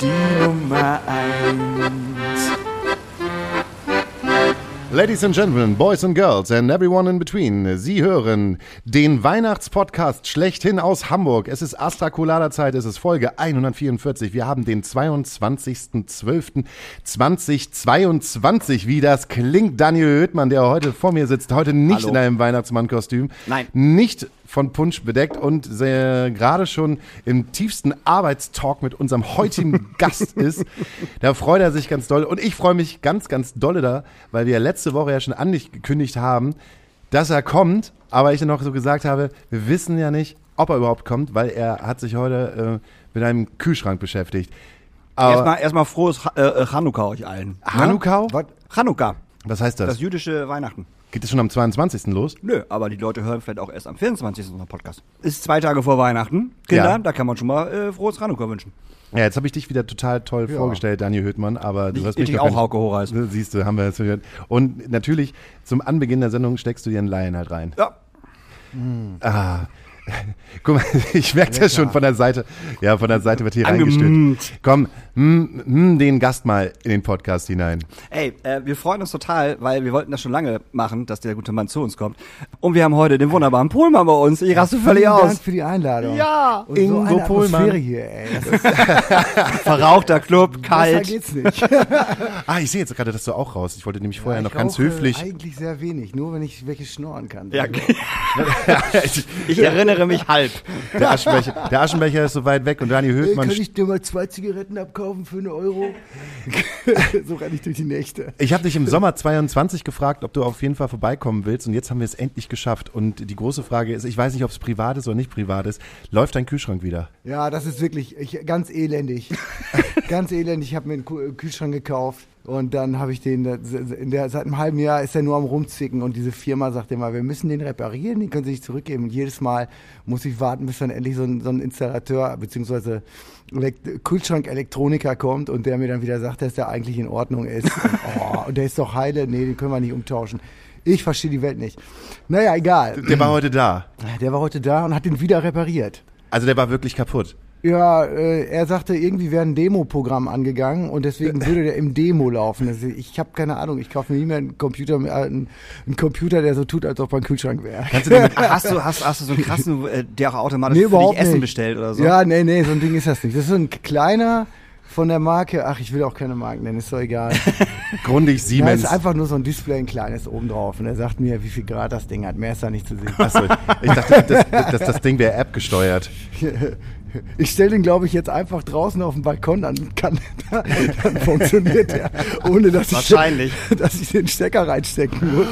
die Nummer eins. Ladies and Gentlemen, Boys and Girls and everyone in between, Sie hören den Weihnachtspodcast schlechthin aus Hamburg. Es ist Astra Colada Zeit, es ist Folge 144. Wir haben den 22.12.2022. Wie das klingt, Daniel Höhtmann, der heute vor mir sitzt, heute nicht Hallo. in einem Weihnachtsmannkostüm. Nein. Nicht von Punsch bedeckt und gerade schon im tiefsten Arbeitstalk mit unserem heutigen Gast ist. Da freut er sich ganz doll. Und ich freue mich ganz, ganz dolle da, weil wir letzte Woche ja schon angekündigt haben, dass er kommt. Aber ich dann noch so gesagt habe, wir wissen ja nicht, ob er überhaupt kommt, weil er hat sich heute äh, mit einem Kühlschrank beschäftigt. Erstmal, erstmal frohes Ha- äh, Chanukka euch allen. Hanukkah? Was? Chanukka, Was heißt das? das jüdische Weihnachten. Geht es schon am 22. los? Nö, aber die Leute hören vielleicht auch erst am 24. unseren Podcast. Ist zwei Tage vor Weihnachten. Kinder, Ja. da kann man schon mal äh, frohes Chanukka wünschen. Ja, jetzt habe ich dich wieder total toll vorgestellt, Daniel Höhtmann, aber du Ich- hast ich mich doch auch Hauke Horeis. Siehst du, haben wir jetzt gehört. Und natürlich, zum Anbeginn der Sendung steckst du dir einen Laien halt rein. Ja. Ah. Guck mal, ich merke das schon von der Seite. Ja, von der Seite wird hier reingestülpt. Komm, hm, hm, den Gast mal in den Podcast hinein. Ey, äh, wir freuen uns total, weil wir wollten das schon lange machen, dass der gute Mann zu uns kommt. Und wir haben heute den wunderbaren Pohlmann bei uns. Ich raste völlig Vielen aus. Dank für die Einladung. Ja, Und Ingo so eine Pohlmann. Hier, ey. Verrauchter Club, besser kalt. geht's nicht. Ah, ich sehe jetzt gerade, dass du auch raus. Ich wollte nämlich vorher Ja, noch ich ganz höflich. Eigentlich sehr wenig, nur wenn ich welche schnorren kann. Ja, ich erinnere mich halb. der, Aschenbecher, der Aschenbecher ist so weit weg und Daniel Ey, Höhtmann kann ich dir mal zwei Zigaretten abkaufen für eine Euro? so renne ich durch die Nächte. Ich habe dich im Sommer 22 gefragt, ob du auf jeden Fall vorbeikommen willst und jetzt haben wir es endlich geschafft. Und die große Frage ist, ich weiß nicht, ob es privat ist oder nicht privat ist, läuft dein Kühlschrank wieder? Ja, das ist wirklich ich, ganz elendig. ganz elendig. Ich habe mir einen Kühlschrank gekauft und dann habe ich den, in der, seit einem halben Jahr ist er nur am rumzicken und diese Firma sagt immer, wir müssen den reparieren, den können Sie nicht zurückgeben. Und jedes Mal muss ich warten, bis dann endlich so ein, so ein Installateur bzw. Elekt Kühlschrank-Elektroniker kommt und der mir dann wieder sagt, dass der eigentlich in Ordnung ist. Und, oh, und der ist doch heile, nee, den können wir nicht umtauschen. Ich verstehe die Welt nicht. Naja, egal. Der war heute da. Der war heute da und hat den wieder repariert. Also der war wirklich kaputt. Ja, äh, er sagte, irgendwie wäre ein Demo-Programm angegangen und deswegen würde der im Demo laufen. Also ich habe keine Ahnung, ich kaufe mir nie mehr einen Computer, äh, einen, einen Computer, der so tut, als ob er ein Kühlschrank wäre. Kannst du damit, Hast du, hast, hast du so einen krassen, äh, der auch automatisch Nee, für dich Essen nicht. bestellt oder so? Ja, nee, nee, so ein Ding ist das nicht. Das ist so ein kleiner von der Marke, ach, ich will auch keine Marken nennen, ist doch egal. Grundig Siemens. ist einfach nur so ein Display, ein kleines oben drauf und er sagt mir, wie viel Grad das Ding hat. Mehr ist da nicht zu sehen. Achso, ich dachte, das, das, das Ding wäre App gesteuert. Ich stelle den, glaube ich, jetzt einfach draußen auf den Balkon, dann kann dann funktioniert der, ohne dass Wahrscheinlich. ich, dass ich den Stecker reinstecken muss.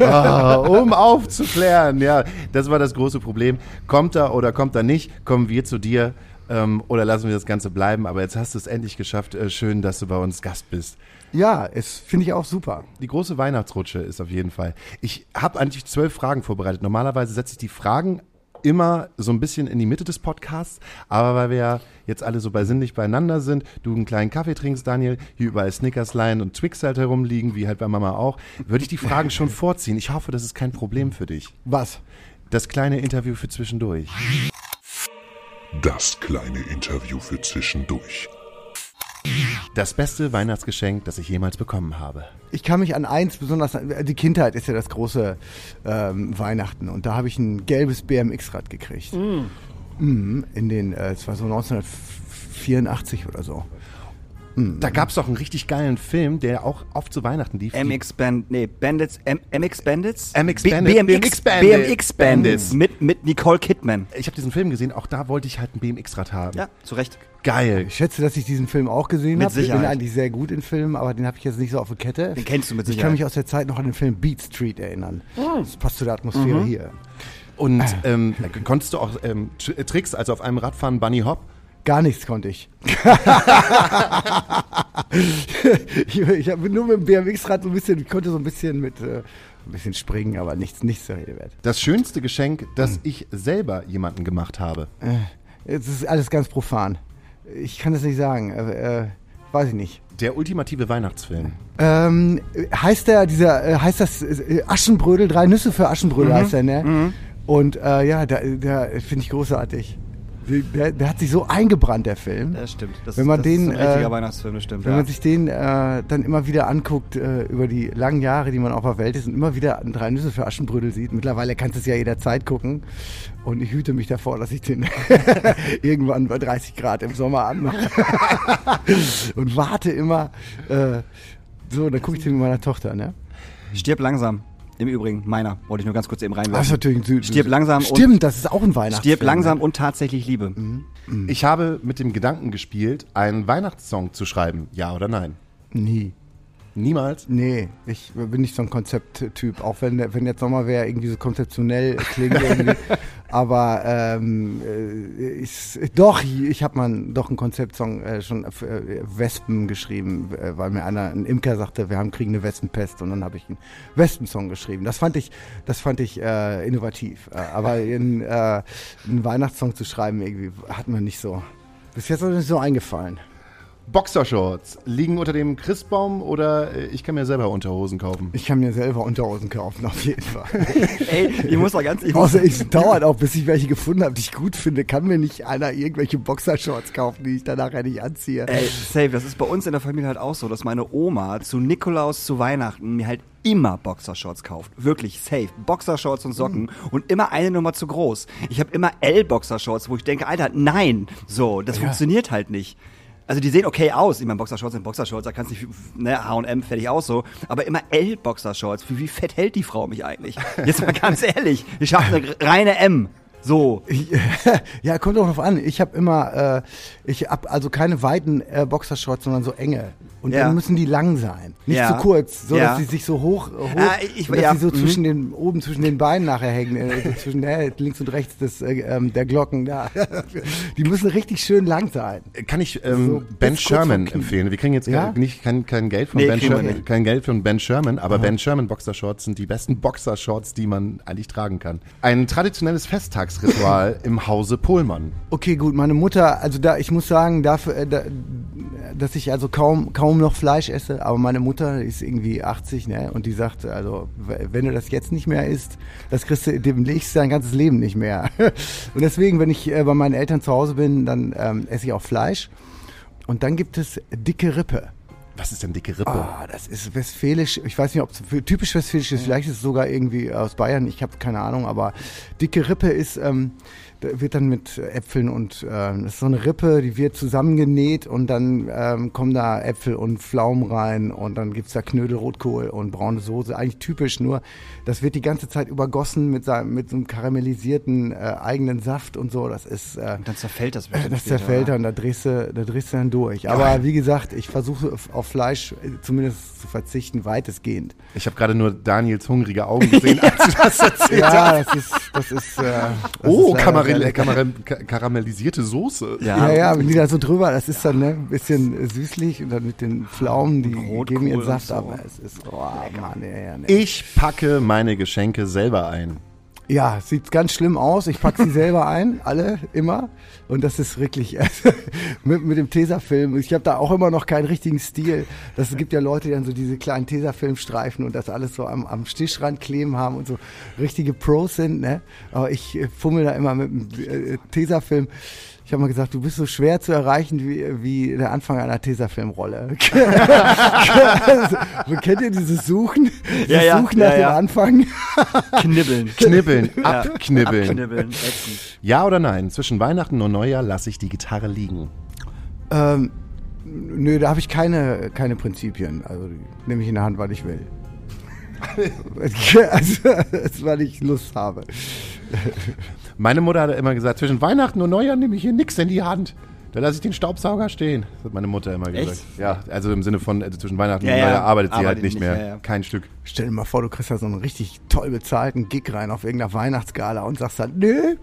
Ah, um aufzuklären, ja, das war das große Problem. Kommt er oder kommt er nicht? Kommen wir zu dir ähm, oder lassen wir das Ganze bleiben? Aber jetzt hast du es endlich geschafft. Äh, schön, dass du bei uns Gast bist. Ja, es finde ich auch super. Die große Weihnachtsrutsche ist auf jeden Fall. Ich habe eigentlich zwölf Fragen vorbereitet. Normalerweise setze ich die Fragen immer so ein bisschen in die Mitte des Podcasts, aber weil wir ja jetzt alle so besinnlich beieinander sind, du einen kleinen Kaffee trinkst, Daniel, hier überall Snickersline und Twix halt herumliegen, wie halt bei Mama auch, würde ich die Fragen schon vorziehen. Ich hoffe, das ist kein Problem für dich. Was? Das kleine Interview für zwischendurch. Das kleine Interview für zwischendurch. Das beste Weihnachtsgeschenk, das ich jemals bekommen habe. Ich kann mich an eins besonders, die Kindheit ist ja das große ähm, Weihnachten und da habe ich ein gelbes BMX-Rad gekriegt. Mhm, in den, äh, es war so 1984 oder so. Da gab es doch einen richtig geilen Film, der auch oft zu Weihnachten lief. MX Band, nee, Bandits, M MX Bandits? MX Bandits, BMX, BMX Bandits. BMX Bandits. Mit, mit Nicole Kidman. Ich habe diesen Film gesehen, auch da wollte ich halt ein BMX-Rad haben. Ja, zu Recht. Geil. Ich schätze, dass ich diesen Film auch gesehen habe. Ich bin Sicherheit. eigentlich sehr gut in Filmen, aber den habe ich jetzt nicht so auf der Kette. Den kennst du mit Ich kann Sicherheit. mich aus der Zeit noch an den Film Beat Street erinnern. Das passt zu der Atmosphäre hier. Und ähm, konntest du auch ähm, Tr- Tricks, also auf einem Rad fahren, Bunny Hop? Gar nichts konnte ich. ich ich habe nur mit dem BMX-Rad so ein bisschen, ich konnte so ein bisschen mit äh, ein bisschen springen, aber nichts, nichts zur Rede wert. Das schönste Geschenk, das ich selber jemanden gemacht habe. Es ist alles ganz profan. Ich kann das nicht sagen. Äh, äh, weiß ich nicht. Der ultimative Weihnachtsfilm. Ähm, heißt der, dieser, äh, heißt das äh, Aschenbrödel, drei Nüsse für Aschenbrödel heißt der, ne? Und äh, ja, der, der finde ich großartig. Der, der hat sich so eingebrannt, der Film. Das stimmt. Das, Wenn man das den, ist ein richtiger äh, Weihnachtsfilm, das stimmt. Wenn ja. man sich den äh, dann immer wieder anguckt, äh, über die langen Jahre, die man auf der Welt ist und immer wieder drei Nüsse für Aschenbrödel sieht. Mittlerweile kannst du es ja jederzeit gucken. Und ich hüte mich davor, dass ich den irgendwann bei 30 Grad im Sommer anmache. und warte immer. Äh, so, dann gucke ich den mit meiner Tochter, ne? Stirb langsam. Im Übrigen, meiner. Wollte ich nur ganz kurz eben reinwerfen. Das ist natürlich ein Süd Stirb langsam und- Stimmt, das ist auch ein Weihnachtsfilm. Stirb langsam und tatsächlich Liebe. Ich habe mit dem Gedanken gespielt, einen Weihnachtssong zu schreiben. Ja oder nein? Nie. Niemals. Nee, ich bin nicht so ein Konzepttyp, auch wenn, wenn jetzt Sommer wäre, irgendwie so konzeptionell klingt irgendwie. Aber ähm, äh, ich, doch, ich habe mal doch einen Konzeptsong äh, schon für äh, Wespen geschrieben, äh, weil mir einer, ein Imker sagte, wir haben kriegen eine Wespenpest und dann habe ich einen Wespensong geschrieben. Das fand ich, das fand ich äh, innovativ. Äh, aber in, äh, einen Weihnachtssong zu schreiben, irgendwie hat mir nicht so, bis jetzt nicht so eingefallen. Boxershorts liegen unter dem Christbaum oder äh, ich kann mir selber Unterhosen kaufen. Ich kann mir selber Unterhosen kaufen, auf jeden Fall. Ey, ich muss mal ganz... Ich muss, Außer es dauert auch, bis ich welche gefunden habe, die ich gut finde. Kann mir nicht einer irgendwelche Boxershorts kaufen, die ich dann nachher nicht anziehe. Ey, safe, das ist bei uns in der Familie halt auch so, dass meine Oma zu Nikolaus zu Weihnachten mir halt immer Boxershorts kauft. Wirklich safe. Boxershorts und Socken und immer eine Nummer zu groß. Ich habe immer L-Boxershorts, wo ich denke, Alter, nein, so, das funktioniert halt nicht. Also die sehen okay aus. Ich meine, Boxershorts sind Boxershorts, da kannst du nicht, ne, H&M fertig aus so. Aber immer L-Boxershorts. Wie, wie fett hält die Frau mich eigentlich? Jetzt mal ganz ehrlich. Ich schaffe eine reine M. So. ja, kommt auch drauf an. Ich habe immer, äh, ich habe also keine weiten äh, Boxershorts, sondern so enge. Und Ja. dann müssen die lang sein. Nicht Ja. zu kurz, so Ja. dass sie sich so hoch, hoch Ah, ich- dass ja. sie so Mhm. zwischen den, oben zwischen den Beinen nachher hängen, äh, so zwischen äh, links und rechts des, äh, ähm, der Glocken da. die müssen richtig schön lang sein. Kann ich ähm, So Ben Sherman empfehlen? Wir kriegen jetzt Ja? gar nicht kein, kein Geld von Nee, Ben Sherman, nicht. kein Geld von Ben Sherman, aber Ben Sherman Boxershorts sind die besten Boxershorts, die man eigentlich tragen kann. Ein traditionelles Festtagsritual im Hause Pohlmann. Okay, gut, meine Mutter, also da, ich muss sagen, dafür, äh, da, dass ich also kaum, kaum noch Fleisch esse, aber meine Mutter ist irgendwie 80, ne, und die sagt, also, wenn du das jetzt nicht mehr isst, das kriegst du, dem legst du dein ganzes Leben nicht mehr. und deswegen, wenn ich äh, bei meinen Eltern zu Hause bin, dann ähm, esse ich auch Fleisch. Und dann gibt es dicke Rippe. Was ist denn dicke Rippe? Ah, das ist westfälisch. Ich weiß nicht, ob es typisch westfälisch ist. Vielleicht ist es sogar irgendwie aus Bayern. Ich habe keine Ahnung. Aber dicke Rippe ist, ähm, wird dann mit Äpfeln und ähm, das ist so eine Rippe, die wird zusammengenäht und dann ähm, kommen da Äpfel und Pflaumen rein und dann gibt's da Knödel, Rotkohl und braune Soße. Eigentlich typisch, nur das wird die ganze Zeit übergossen mit, seinem, mit so einem karamellisierten äh, eigenen Saft und so. Das ist äh, Und dann zerfällt das äh, bestimmt Das später, zerfällt dann, da drehst du, da drehst du dann durch. Aber wie gesagt, ich versuche auf- Fleisch äh, zumindest zu verzichten, weitestgehend. Ich habe gerade nur Daniels hungrige Augen gesehen, als du das erzählt hast. Ja, das ist, das ist. Äh, das Oh, ist leider Karamell. Karamell, ka- karamellisierte Soße. Ja, ja, wenn die da so drüber, das ist dann ne, ein bisschen süßlich und dann mit den Pflaumen, die Rotkohl geben ihren Saft so. ab. Es ist, oh Mann, ja, ja, nee. Ich packe meine Geschenke selber ein. Ja, sieht ganz schlimm aus. Ich packe sie selber ein, alle, immer. Und das ist wirklich also, mit, mit dem Tesafilm. Ich habe da auch immer noch keinen richtigen Stil. Das gibt ja Leute, die dann so diese kleinen Tesafilmstreifen und das alles so am, am Tischrand kleben haben und so richtige Pros sind. Ne? Aber ich fummel da immer mit dem äh, Tesafilm. Ich habe mal gesagt, du bist so schwer zu erreichen wie, wie der Anfang einer Tesafilmrolle. Kennt ihr dieses Suchen? Dieses Ja, ja, Suchen ja, nach ja. dem Anfang? Knibbeln. Knibbeln, abknibbeln. Abknibbeln. Ja oder nein? Zwischen Weihnachten und Neujahr lasse ich die Gitarre liegen. Ähm, nö, da habe ich keine, keine Prinzipien. Also die nehme ich in der Hand, weil ich will. also, weil ich Lust habe. Meine Mutter hat immer gesagt, zwischen Weihnachten und Neujahr nehme ich hier nichts in die Hand. Da lasse ich den Staubsauger stehen. Das hat meine Mutter immer gesagt. Echt? Ja, also im Sinne von also zwischen Weihnachten Ja, und ja, Neujahr arbeitet sie halt arbeitet nicht nicht, mehr. ja, ja. Kein Stück. Stell dir mal vor, du kriegst da so einen richtig toll bezahlten Gig rein auf irgendeiner Weihnachtsgala und sagst dann, nö,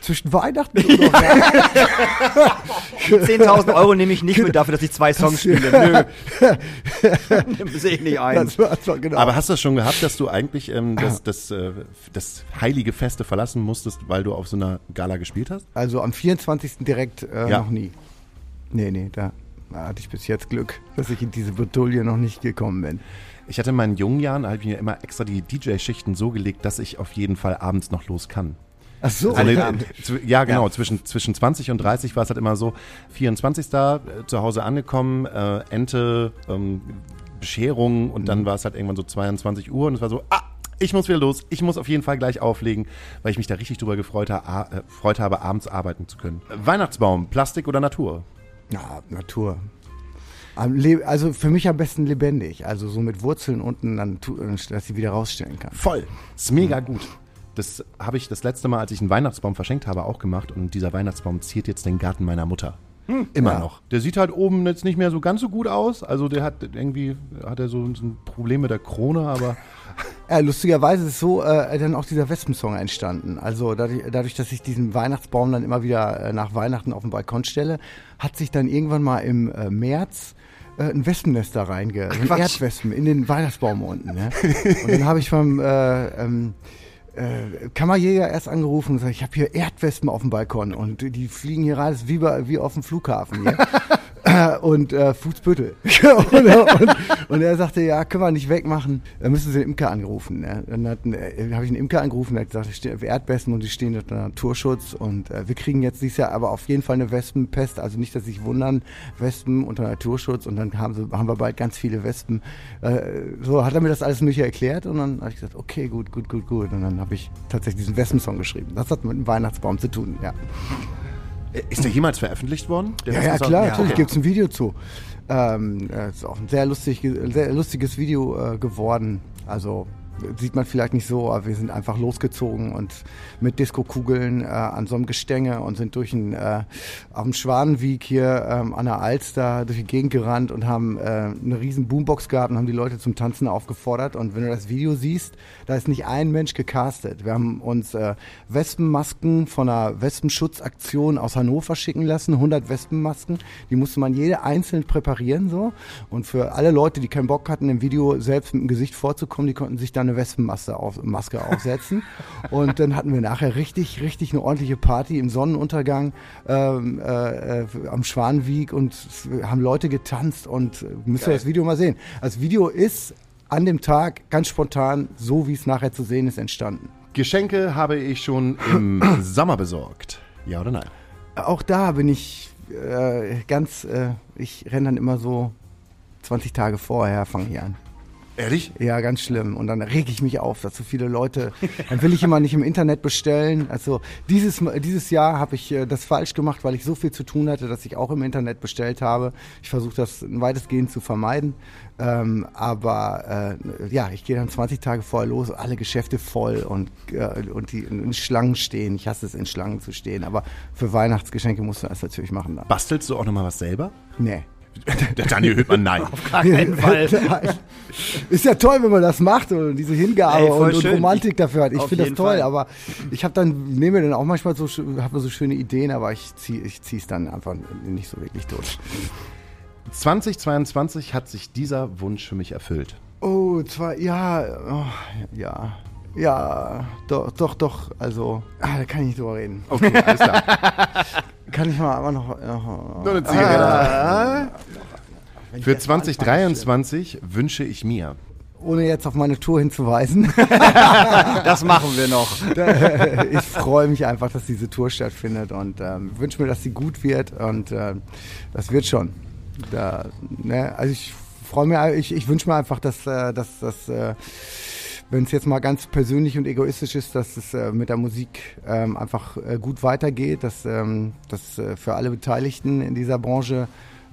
zwischen Weihnachten und Neujahr. Die 10.000 Euro nehme ich nicht mit dafür, dass ich zwei Songs spiele. Nö. Sehe ich nicht ein. Das war, das war genau. Aber hast du das schon gehabt, dass du eigentlich ähm, das, das, äh, das heilige Feste verlassen musstest, weil du auf so einer Gala gespielt hast? also am 24. direkt äh, Ja. noch nie. Nee, nee, da hatte ich bis jetzt Glück, dass ich in diese Bretouille noch nicht gekommen bin. Ich hatte in meinen jungen Jahren, habe ich mir immer extra die DJ-Schichten so gelegt, dass ich auf jeden Fall abends noch los kann. Ach so, Also, ja. ja, genau. Zwischen, zwischen 20 und 30 war es halt immer so, 24. äh, zu Hause angekommen, äh, Ente, ähm, Bescherung und dann war es halt irgendwann so 22 Uhr und es war so, ah, ich muss wieder los, ich muss auf jeden Fall gleich auflegen, weil ich mich da richtig drüber gefreut, ha äh, gefreut habe, abends arbeiten zu können. Weihnachtsbaum, Plastik oder Natur? Ja, Natur. Also für mich am besten lebendig. Also so mit Wurzeln unten, dann, dass sie wieder rausstellen kann. Voll. Ist mega gut. Das habe ich das letzte Mal, als ich einen Weihnachtsbaum verschenkt habe, auch gemacht. Und dieser Weihnachtsbaum ziert jetzt den Garten meiner Mutter. Immer Ja. noch. Der sieht halt oben jetzt nicht mehr so ganz so gut aus. Also der hat irgendwie, hat er so, ein Problem mit der Krone, aber Ja, lustigerweise ist so äh, dann auch dieser Wespensong entstanden. Also dadurch, dadurch, dass ich diesen Weihnachtsbaum dann immer wieder äh, nach Weihnachten auf den Balkon stelle, hat sich dann irgendwann mal im äh, März äh, ein Wespennest da reinge... ein. Erdwespen in den Weihnachtsbaum unten. Ne? Und dann habe ich beim äh, ähm, äh, Kammerjäger erst angerufen und gesagt, ich habe hier Erdwespen auf dem Balkon und die fliegen hier rein, das ist wie, bei, wie auf dem Flughafen hier. Und äh, Fußbüttel. und, und, und er sagte, ja, können wir nicht wegmachen. Da müssen Sie den Imker anrufen. Ne? Dann äh, habe ich einen Imker angerufen, der hat gesagt, es stehen Erdwespen und die stehen unter Naturschutz. Und äh, wir kriegen jetzt dieses Jahr aber auf jeden Fall eine Wespenpest. Also nicht, dass Sie sich wundern, Wespen unter Naturschutz. Und dann haben, sie, haben wir bald ganz viele Wespen. Äh, so hat er mir das alles mögliche erklärt. Und dann habe ich gesagt, okay, gut, gut, gut, gut. Und dann habe ich tatsächlich diesen Wespensong geschrieben. Das hat mit dem Weihnachtsbaum zu tun, ja. Äh, ist der jemals veröffentlicht worden? Ja, ja klar, natürlich okay. gibt's ein Video zu. Ähm, äh, ist auch ein sehr, lustig, sehr lustiges Video äh, geworden. Also sieht man vielleicht nicht so, aber wir sind einfach losgezogen und mit Disco-Kugeln äh, an so einem Gestänge und sind durch ein, äh, auf dem Schwanenweg hier ähm, an der Alster durch die Gegend gerannt und haben äh, eine riesen Boombox gehabt und haben die Leute zum Tanzen aufgefordert. Und wenn du das Video siehst, da ist nicht ein Mensch gecastet. Wir haben uns äh, Wespenmasken von einer Wespenschutzaktion aus Hannover schicken lassen, 100 Wespenmasken. Die musste man jede einzeln präparieren so. Und für alle Leute, die keinen Bock hatten, im Video selbst mit dem Gesicht vorzukommen, die konnten sich dann eine Wespenmaske auf, Maske aufsetzen. Und dann hatten wir nachher richtig, richtig eine ordentliche Party im Sonnenuntergang ähm, äh, äh, am Schwanweg und haben Leute getanzt und äh, müsst ihr das Video mal sehen. Das Video ist an dem Tag ganz spontan, so wie es nachher zu sehen ist, entstanden. Geschenke habe ich schon im Sommer besorgt. Ja oder nein? Auch da bin ich äh, ganz, äh, ich renne dann immer so 20 Tage vorher, fange ich an. Ehrlich? Ja, ganz schlimm. Und dann reg ich mich auf, dass so viele Leute, dann will ich immer nicht im Internet bestellen. Also dieses, dieses Jahr habe ich äh, das falsch gemacht, weil ich so viel zu tun hatte, dass ich auch im Internet bestellt habe. Ich versuche das weitestgehend zu vermeiden. Ähm, aber äh, ja, ich gehe dann 20 Tage vorher los, alle Geschäfte voll und, äh, und die in Schlangen stehen. Ich hasse es, in Schlangen zu stehen. Aber für Weihnachtsgeschenke musst du das natürlich machen dann. Bastelst du auch nochmal was selber? Nee. Der Daniel Hüttmann, nein. Gar keinen Fall. Ist ja toll, wenn man das macht und diese Hingabe Ey, und, und. Romantik dafür hat. Ich Auf finde das toll, Fall. aber ich habe dann nehme dann auch manchmal so habe so schöne Ideen, aber ich ziehe ich zieh's dann einfach nicht so wirklich durch. 2022 hat sich dieser Wunsch für mich erfüllt. Oh, zwar ja, oh, ja. Ja, doch, doch, doch. Also, ah, da kann ich nicht drüber reden. Okay, alles klar. Kann ich mal aber noch. noch Nur eine Zigarette. Ah, Für jetzt mal anfange, 2023 wünsche ich mir. Ohne jetzt auf meine Tour hinzuweisen. Das machen wir noch. ich freue mich einfach, dass diese Tour stattfindet und ähm, wünsche mir, dass sie gut wird und ähm, das wird schon. Da, ne, also ich freue mich, ich, ich wünsche mir einfach, dass, äh, dass, dass äh, wenn es jetzt mal ganz persönlich und egoistisch ist, dass es äh, mit der Musik ähm, einfach äh, gut weitergeht, dass ähm, das äh, für alle Beteiligten in dieser Branche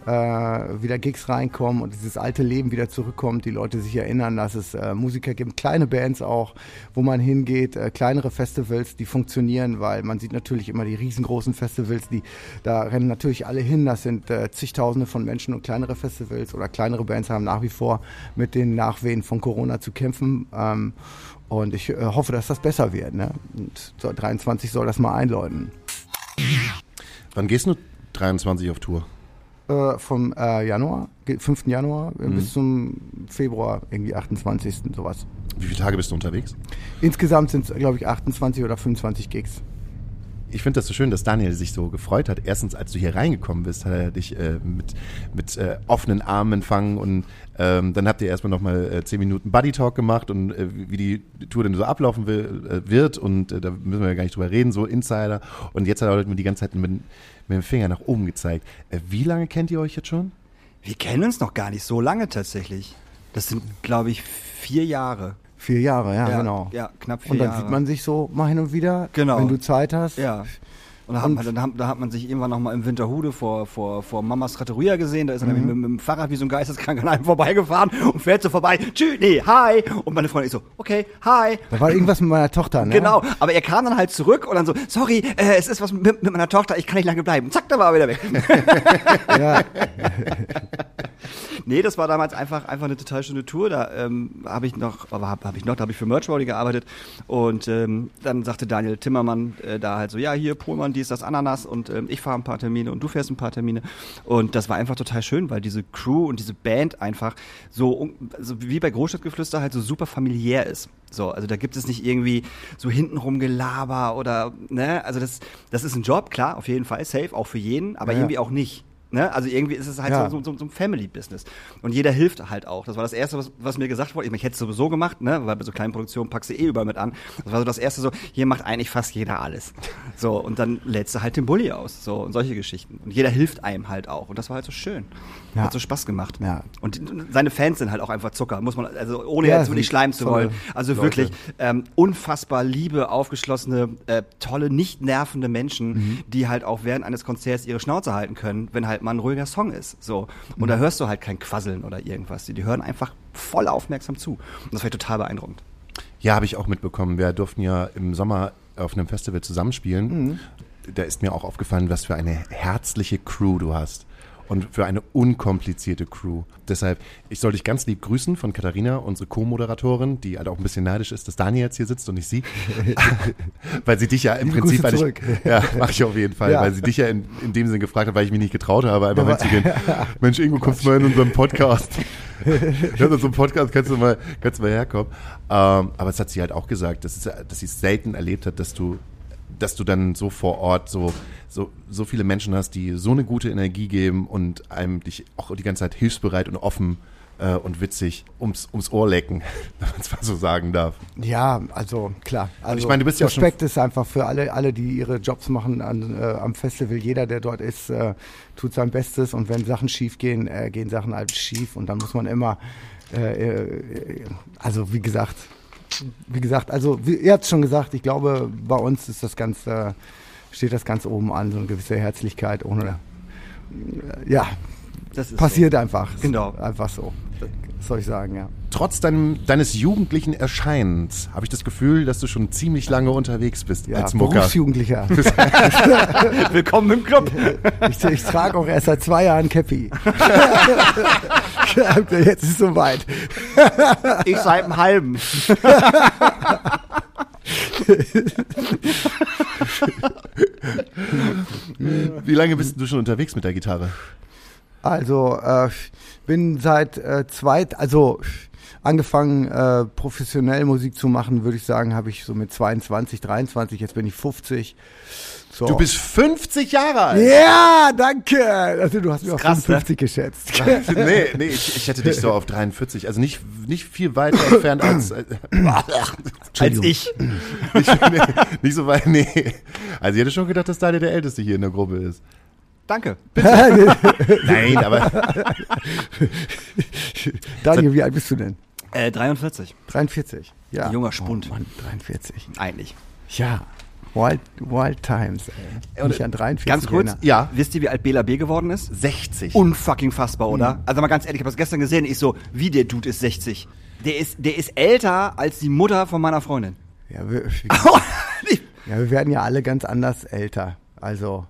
äh, wieder Gigs reinkommen und dieses alte Leben wieder zurückkommt, die Leute sich erinnern, dass es äh, Musiker gibt, kleine Bands auch, wo man hingeht, äh, kleinere Festivals, die funktionieren, weil man sieht natürlich immer die riesengroßen Festivals, die da rennen natürlich alle hin, das sind äh, zigtausende von Menschen und kleinere Festivals oder kleinere Bands haben nach wie vor mit den Nachwehen von Corona zu kämpfen. Ähm, und ich äh, hoffe, dass das besser wird. Ne? Und so, 23 soll das mal einläuten. Wann gehst du 23 auf Tour? Äh, vom äh, Januar, ge- 5. Januar äh, bis zum Februar, irgendwie 28. sowas. Wie viele Tage bist du unterwegs? Insgesamt sind es, glaube ich, 28 oder 25 Gigs. Ich finde das so schön, dass Daniel sich so gefreut hat. Erstens, als du hier reingekommen bist, hat er dich äh, mit, mit äh, offenen Armen empfangen und ähm, dann habt ihr erstmal nochmal äh, zehn Minuten Buddy Talk gemacht und äh, wie die Tour denn so ablaufen will, äh, wird und äh, da müssen wir ja gar nicht drüber reden, so Insider. Und jetzt hat er mir die ganze Zeit mit, mit dem Finger nach oben gezeigt. Äh, wie lange kennt ihr euch jetzt schon? Wir kennen uns noch gar nicht so lange tatsächlich. Das sind, glaube ich, vier Jahre. Vier Jahre, ja, genau. Ja, knapp vier und dann Jahre. sieht man sich so mal hin und wieder, Genau. wenn du Zeit hast. Ja. Und da hat, man, dann hat, da hat man sich irgendwann noch mal im Winterhude vor, vor, vor Mamas Trattoria gesehen. Da ist er nämlich mit, mit dem Fahrrad wie so ein Geisteskrank an einem vorbeigefahren und fährt so vorbei. Tschüss, nee, hi. Und meine Freundin ist so, okay, hi. Da war irgendwas mit meiner Tochter, ne? Genau, aber er kam dann halt zurück und dann so, sorry, äh, es ist was mit, mit meiner Tochter, ich kann nicht lange bleiben. Zack, da war er wieder weg. Ja, Nee, das war damals einfach, einfach eine total schöne Tour. Da ähm, habe ich noch, aber habe hab ich noch, da habe ich für Merchbody gearbeitet. Und ähm, dann sagte Daniel Timmermann äh, da halt so, ja, hier, Pohlmann, dies, das, Ananas und ähm, ich fahre ein paar Termine und du fährst ein paar Termine. Und das war einfach total schön, weil diese Crew und diese Band einfach so, also wie bei Großstadtgeflüster halt so super familiär ist. So, also da gibt es nicht irgendwie so hintenrum Gelaber oder, ne, also das, das ist ein Job, klar, auf jeden Fall, safe, auch für jeden, aber Ja. irgendwie auch nicht. Ne? Also irgendwie ist es halt Ja. so, so, so ein Family-Business. Und jeder hilft halt auch. Das war das Erste, was, was mir gesagt wurde. Ich, ich hätte es sowieso gemacht, ne? weil bei so kleinen Produktionen packst du eh überall mit an. Das war so das Erste so, hier macht eigentlich fast jeder alles. So, und dann lädst du halt den Bulli aus. So, und solche Geschichten. Und jeder hilft einem halt auch. Und das war halt so schön. Ja. Hat so Spaß gemacht. Ja. Und seine Fans sind halt auch einfach Zucker, muss man, also ohne jetzt wirklich schleimen zu wollen. Also Leute. wirklich ähm, unfassbar liebe, aufgeschlossene, äh, tolle, nicht nervende Menschen, Mhm. die halt auch während eines Konzerts ihre Schnauze halten können, wenn halt mal ein ruhiger Song ist. So. Und Mhm. da hörst du halt kein Quasseln oder irgendwas. Die, die hören einfach voll aufmerksam zu. Und das war total beeindruckend. Ja, habe ich auch mitbekommen. Wir durften ja im Sommer auf einem Festival zusammenspielen. Da ist mir auch aufgefallen, was für eine herzliche Crew du hast. Und für eine unkomplizierte Crew. Deshalb, ich soll dich ganz lieb grüßen von Katharina, unsere Co-Moderatorin, die halt auch ein bisschen neidisch ist, dass Daniel jetzt hier sitzt und nicht sie. weil sie dich ja im Liebe Prinzip, Grüße weil ich, ja, mach ich auf jeden Fall, Ja. weil sie dich ja in, in dem Sinn gefragt hat, weil ich mich nicht getraut habe, einfach mitzugehen. Mensch, Ingo, kommst du mal in unseren Podcast? ja, so ein Podcast kannst du mal, kannst du mal herkommen. Ähm, aber es hat sie halt auch gesagt, dass, es, dass sie es selten erlebt hat, dass du, dass du dann so vor Ort so, so, so viele Menschen hast, die so eine gute Energie geben und einem dich auch die ganze Zeit hilfsbereit und offen äh, und witzig ums, ums Ohr lecken, wenn man es mal so sagen darf. ja, also klar. Also, ich meine, du bist ja auch schon- Respekt ist einfach für alle, alle, die ihre Jobs machen an, äh, am Festival. Jeder, der dort ist, äh, tut sein Bestes und wenn Sachen schief gehen, äh, gehen Sachen halt schief und dann muss man immer, äh, äh, also wie gesagt, wie gesagt, also wie, ihr habt es schon gesagt, ich glaube, bei uns ist das ganz, äh, steht das ganz oben an, so eine gewisse Herzlichkeit ohne, ja, Das ist passiert einfach. Genau. Einfach so. Was soll ich sagen, ja. Trotz deinem, deines jugendlichen Erscheinens habe ich das Gefühl, dass du schon ziemlich lange unterwegs bist Ja, als Mucker. Berufsjugendlicher. so. Willkommen im Club. Ich, ich trage auch erst seit zwei Jahren Cappy. Jetzt ist es soweit. Ich seit einem halben. Wie lange bist du schon unterwegs mit der Gitarre? Also, äh, bin seit äh, zweit, also angefangen äh, professionell Musik zu machen, würde ich sagen, habe ich so mit 22, 23, jetzt bin ich 50. So. Du bist 50 Jahre alt. Ja, danke. Also du hast mich auf krass, ne? 55 geschätzt. nee, nee, ich, ich hätte dich so auf 43. Also nicht, nicht viel weiter entfernt als. Äh, Als ich. nicht, nee, nicht so weit, nee. Also ich hätte schon gedacht, dass Daniel der Älteste hier in der Gruppe ist. Danke. Nein, aber Daniel, wie alt bist du denn? Äh, 43. 43. Ja. Junger Spund. Oh Mann, 43. Eigentlich. Ja. Wild, Wild Times, ey. Und, Mich an 43 Ganz kurz. Ja. wisst ihr, wie alt Bela B geworden ist? 60. Unfucking fassbar, Mhm. oder? Also mal ganz ehrlich, ich habe das gestern gesehen, ich so, wie der Dude ist 60. Der ist, der ist älter als die Mutter von meiner Freundin. Ja, wir, ja, wir werden ja alle ganz anders älter. Also,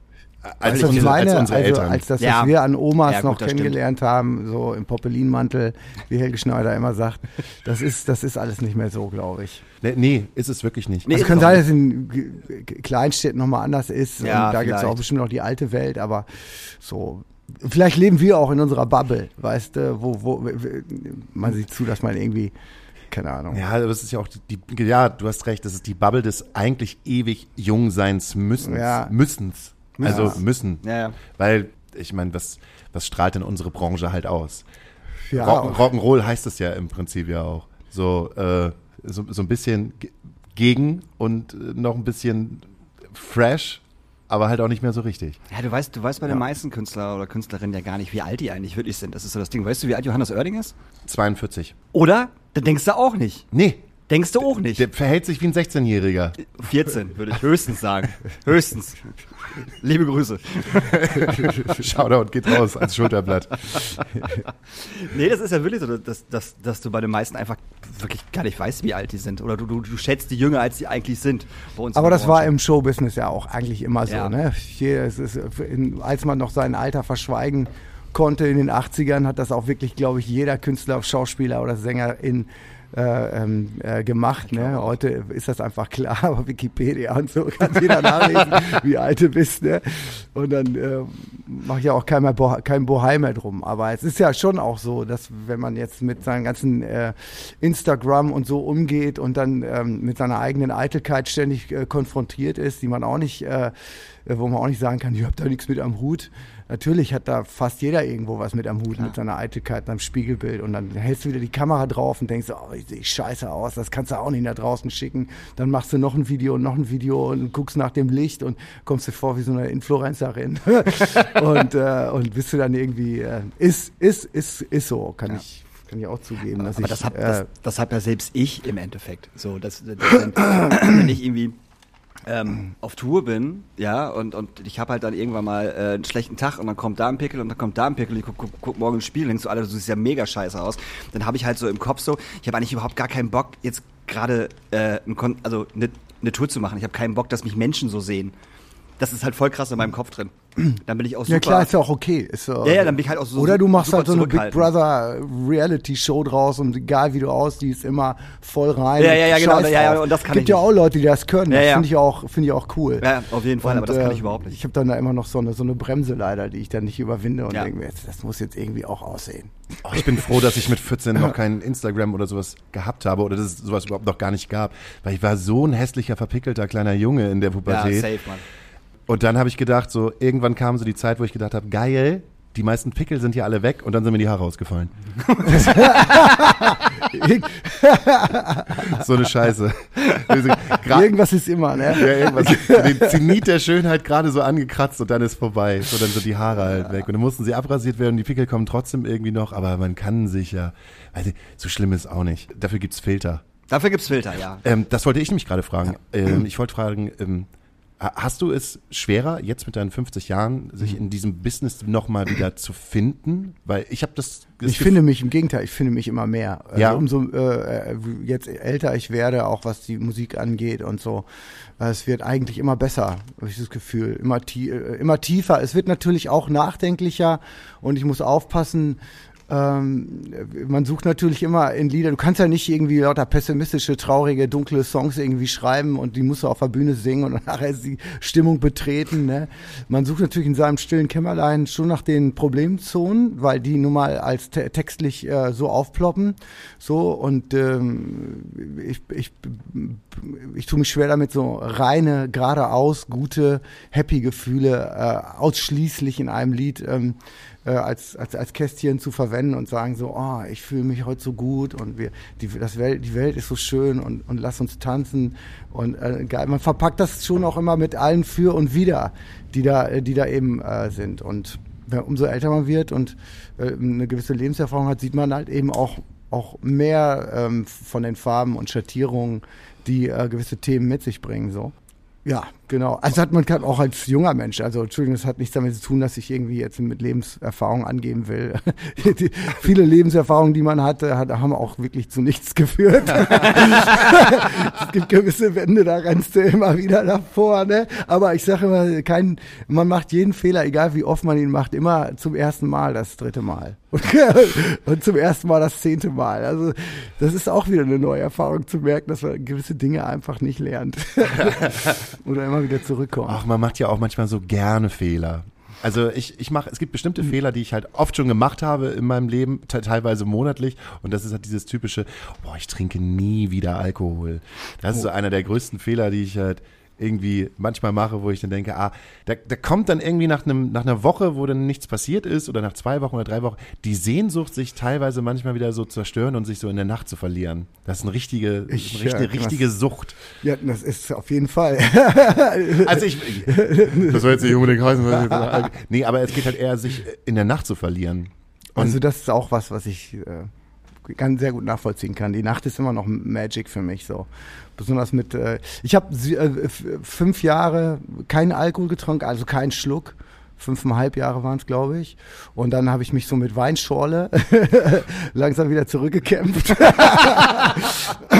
als, das unsere, meine, als unsere also, als das, was Ja. wir an Omas Ja, gut, noch stimmt. kennengelernt haben, so im Poppelinmantel, wie Helge Schneider immer sagt, das ist, das ist alles nicht mehr so, glaube ich. nee, nee, ist es wirklich nicht. Nee, Es kann sein, dass es in Kleinstädten nochmal anders ist. Ja, und da gibt es auch bestimmt noch die alte Welt, aber so. Vielleicht leben wir auch in unserer Bubble, weißt du, wo, wo man sieht zu, dass man irgendwie, keine Ahnung. Ja, aber das ist ja auch die, die, ja, du hast recht, das ist die Bubble des eigentlich ewig Jungseins müssens. Ja. Müssens. Also Ja. müssen. Ja, ja. Weil, ich meine, was, was strahlt denn unsere Branche halt aus? Ja, Rock, Rock'n'Roll heißt es ja im Prinzip ja auch. So, äh, so, so ein bisschen ge- gegen und äh, noch ein bisschen fresh, aber halt auch nicht mehr so richtig. Ja, du weißt, du weißt bei den meisten Künstler oder Künstlerinnen ja gar nicht, wie alt die eigentlich wirklich sind. Das ist so das Ding. Weißt du, wie alt Johannes Oerding ist? 42. Oder? Dann denkst du auch nicht. Nee, Denkst du auch nicht. der verhält sich wie ein 16-Jähriger. 14 würde ich höchstens sagen. Höchstens. Liebe Grüße. Shoutout geht raus als Schulterblatt. Nee, das ist ja wirklich so, dass, dass, dass du bei den meisten einfach wirklich gar nicht weißt, wie alt die sind. Oder du, du, du schätzt die jünger, als die eigentlich sind. Bei uns in Aber das war im Showbusiness ja auch eigentlich immer so. Ja. Ne? Hier, es ist, in, als man noch sein Alter verschweigen konnte in den 80ern, hat das auch wirklich, glaube ich, jeder Künstler, Schauspieler oder Sänger in äh, ähm, äh, gemacht. Ne? Heute ist das einfach klar, aber Wikipedia und so kann jeder nachlesen, wie alt du bist. Ne? Und dann äh, mache ich ja auch kein, mehr Bo kein Bohai mehr drum. Aber es ist ja schon auch so, dass wenn man jetzt mit seinen ganzen äh, Instagram und so umgeht und dann ähm, mit seiner eigenen Eitelkeit ständig äh, konfrontiert ist, die man auch nicht, äh, wo man auch nicht sagen kann, ich habe da nichts mit am Hut. Natürlich hat da fast jeder irgendwo was mit am Hut, mit seiner Eitelkeit, seinem Spiegelbild. Und dann hältst du wieder die Kamera drauf und denkst, oh, ich sehe scheiße aus, das kannst du auch nicht nach draußen schicken. Dann machst du noch ein Video und noch ein Video und guckst nach dem Licht und kommst dir vor wie so eine Influencerin. und, äh, und bist du dann irgendwie, äh, ist, ist, ist, ist so, kann ich. Kann ich auch zugeben, dass Aber ich, das hab, äh, das, das hab ja selbst ich im Endeffekt. So, dass, dass wenn ich irgendwie ähm, auf Tour bin, ja, und, und ich habe halt dann irgendwann mal äh, einen schlechten Tag und dann kommt da ein Pickel und dann kommt da ein Pickel, ich guck, guck, guck morgen ein Spiel und denkst so, Alter, du siehst ja mega scheiße aus. Dann habe ich halt so im Kopf so, ich habe eigentlich überhaupt gar keinen Bock, jetzt gerade äh, ein Kon also eine ne Tour zu machen. Ich habe keinen Bock, dass mich Menschen so sehen. Das ist halt voll krass in meinem Kopf drin. Dann bin ich auch super. ja klar, ist ja auch okay. Ist, so, Ja, ja, dann bin ich halt auch so Oder du machst halt so eine Big. Brother Reality Show draus und egal wie du aussiehst, immer voll rein. Ja, ja, ja, genau, ja, ja, und das kann Gibt ich ja nicht. auch Leute, die das können. Ja, das ja. finde ich auch, finde ich auch cool. Ja, auf jeden Fall, Und, aber das kann äh, ich überhaupt nicht. Ich habe dann da immer noch so eine, so eine Bremse leider, die ich dann nicht überwinde und Ja. denke mir, das muss jetzt irgendwie auch aussehen. Oh, ich bin froh, dass ich mit 14 noch kein Instagram oder sowas gehabt habe oder dass es sowas überhaupt noch gar nicht gab. Weil ich war so ein hässlicher, verpickelter kleiner Junge in der ja, Pubertät. safe, Mann. Und dann habe ich gedacht, so irgendwann kam so die Zeit, wo ich gedacht habe, geil, die meisten Pickel sind hier alle weg und dann sind mir die Haare ausgefallen. so eine Scheiße. Gra- Irgendwas ist immer, ne? ja, irgendwas. Den Zenit der Schönheit gerade so angekratzt und dann ist vorbei. So, dann sind die Haare halt weg. Und dann mussten sie abrasiert werden. Die Pickel kommen trotzdem irgendwie noch, aber man kann sich ja. Also, so schlimm ist auch nicht. Dafür gibt's Filter. Dafür gibt's Filter, ja. Ähm, das wollte ich nämlich gerade fragen. Ähm, ich wollte fragen, ähm, hast du es schwerer, jetzt mit deinen 50 Jahren, sich in diesem Business nochmal wieder zu finden? Weil ich habe das, das Ich finde mich im Gegenteil, ich finde mich immer mehr. Also Ja. Umso äh, äh, jetzt älter ich werde, auch was die Musik angeht und so, es wird eigentlich immer besser, habe ich das Gefühl. Immer, tie äh, immer tiefer. Es wird natürlich auch nachdenklicher und ich muss aufpassen. Ähm, man sucht natürlich immer in Lieder, du kannst ja nicht irgendwie lauter pessimistische, traurige, dunkle Songs irgendwie schreiben und die musst du auf der Bühne singen und nachher die Stimmung betreten. Ne? Man sucht natürlich in seinem stillen Kämmerlein schon nach den Problemzonen, weil die nun mal als te textlich äh, so aufploppen. So und ähm, ich, ich, ich tue mich schwer damit, so reine, geradeaus, gute, happy Gefühle äh, ausschließlich in einem Lied ähm, äh, als, als, als Kästchen zu verwenden und sagen so, oh, ich fühle mich heute so gut und wir, die, das Welt, die Welt ist so schön und, und lass uns tanzen und äh. Man verpackt das schon auch immer mit allen für und wider, die da, äh, die da eben äh, sind und umso älter man wird und äh, eine gewisse Lebenserfahrung hat, sieht man halt eben auch, auch mehr ähm, von den Farben und Schattierungen, die äh, gewisse Themen mit sich bringen. So. Ja, genau. Also hat man kann auch als junger Mensch, also Entschuldigung, das hat nichts damit zu tun, dass ich irgendwie jetzt mit Lebenserfahrung angeben will. die, viele Lebenserfahrungen, die man hatte, hat, haben auch wirklich zu nichts geführt. es gibt gewisse Wände, da rennst du immer wieder davor, ne? Aber ich sage immer, kein, man macht jeden Fehler, egal wie oft man ihn macht, immer zum ersten Mal das dritte Mal. Und, und zum ersten Mal das zehnte Mal. Also das ist auch wieder eine neue Erfahrung zu merken, dass man gewisse Dinge einfach nicht lernt. Oder immer wieder zurückkommt. Ach, man macht ja auch manchmal so gerne Fehler. Also ich, ich mache, es gibt bestimmte Fehler, die ich halt oft schon gemacht habe in meinem Leben, te teilweise monatlich. Und das ist halt dieses typische, boah, ich trinke nie wieder Alkohol. Das ist so einer der größten Fehler, die ich halt irgendwie manchmal mache, wo ich dann denke, ah, da, da kommt dann irgendwie nach, einem, nach einer Woche, wo dann nichts passiert ist oder nach zwei Wochen oder drei Wochen, die Sehnsucht, sich teilweise manchmal wieder so zerstören und sich so in der Nacht zu verlieren. Das ist eine richtige, Ich, eine richtige, ja, richtige Sucht. Ja, das ist auf jeden Fall. Also ich, das soll jetzt nicht unbedingt heißen, nee, aber es geht halt eher, sich in der Nacht zu verlieren. Und Also das ist auch was, was ich äh, ganz sehr gut nachvollziehen kann. Die Nacht ist immer noch Magic für mich so. Besonders mit, äh, ich habe äh, fünf Jahre keinen Alkohol getrunken, also keinen Schluck. Fünfeinhalb Jahre waren es, glaube ich. Und dann habe ich mich so mit Weinschorle langsam wieder zurückgekämpft.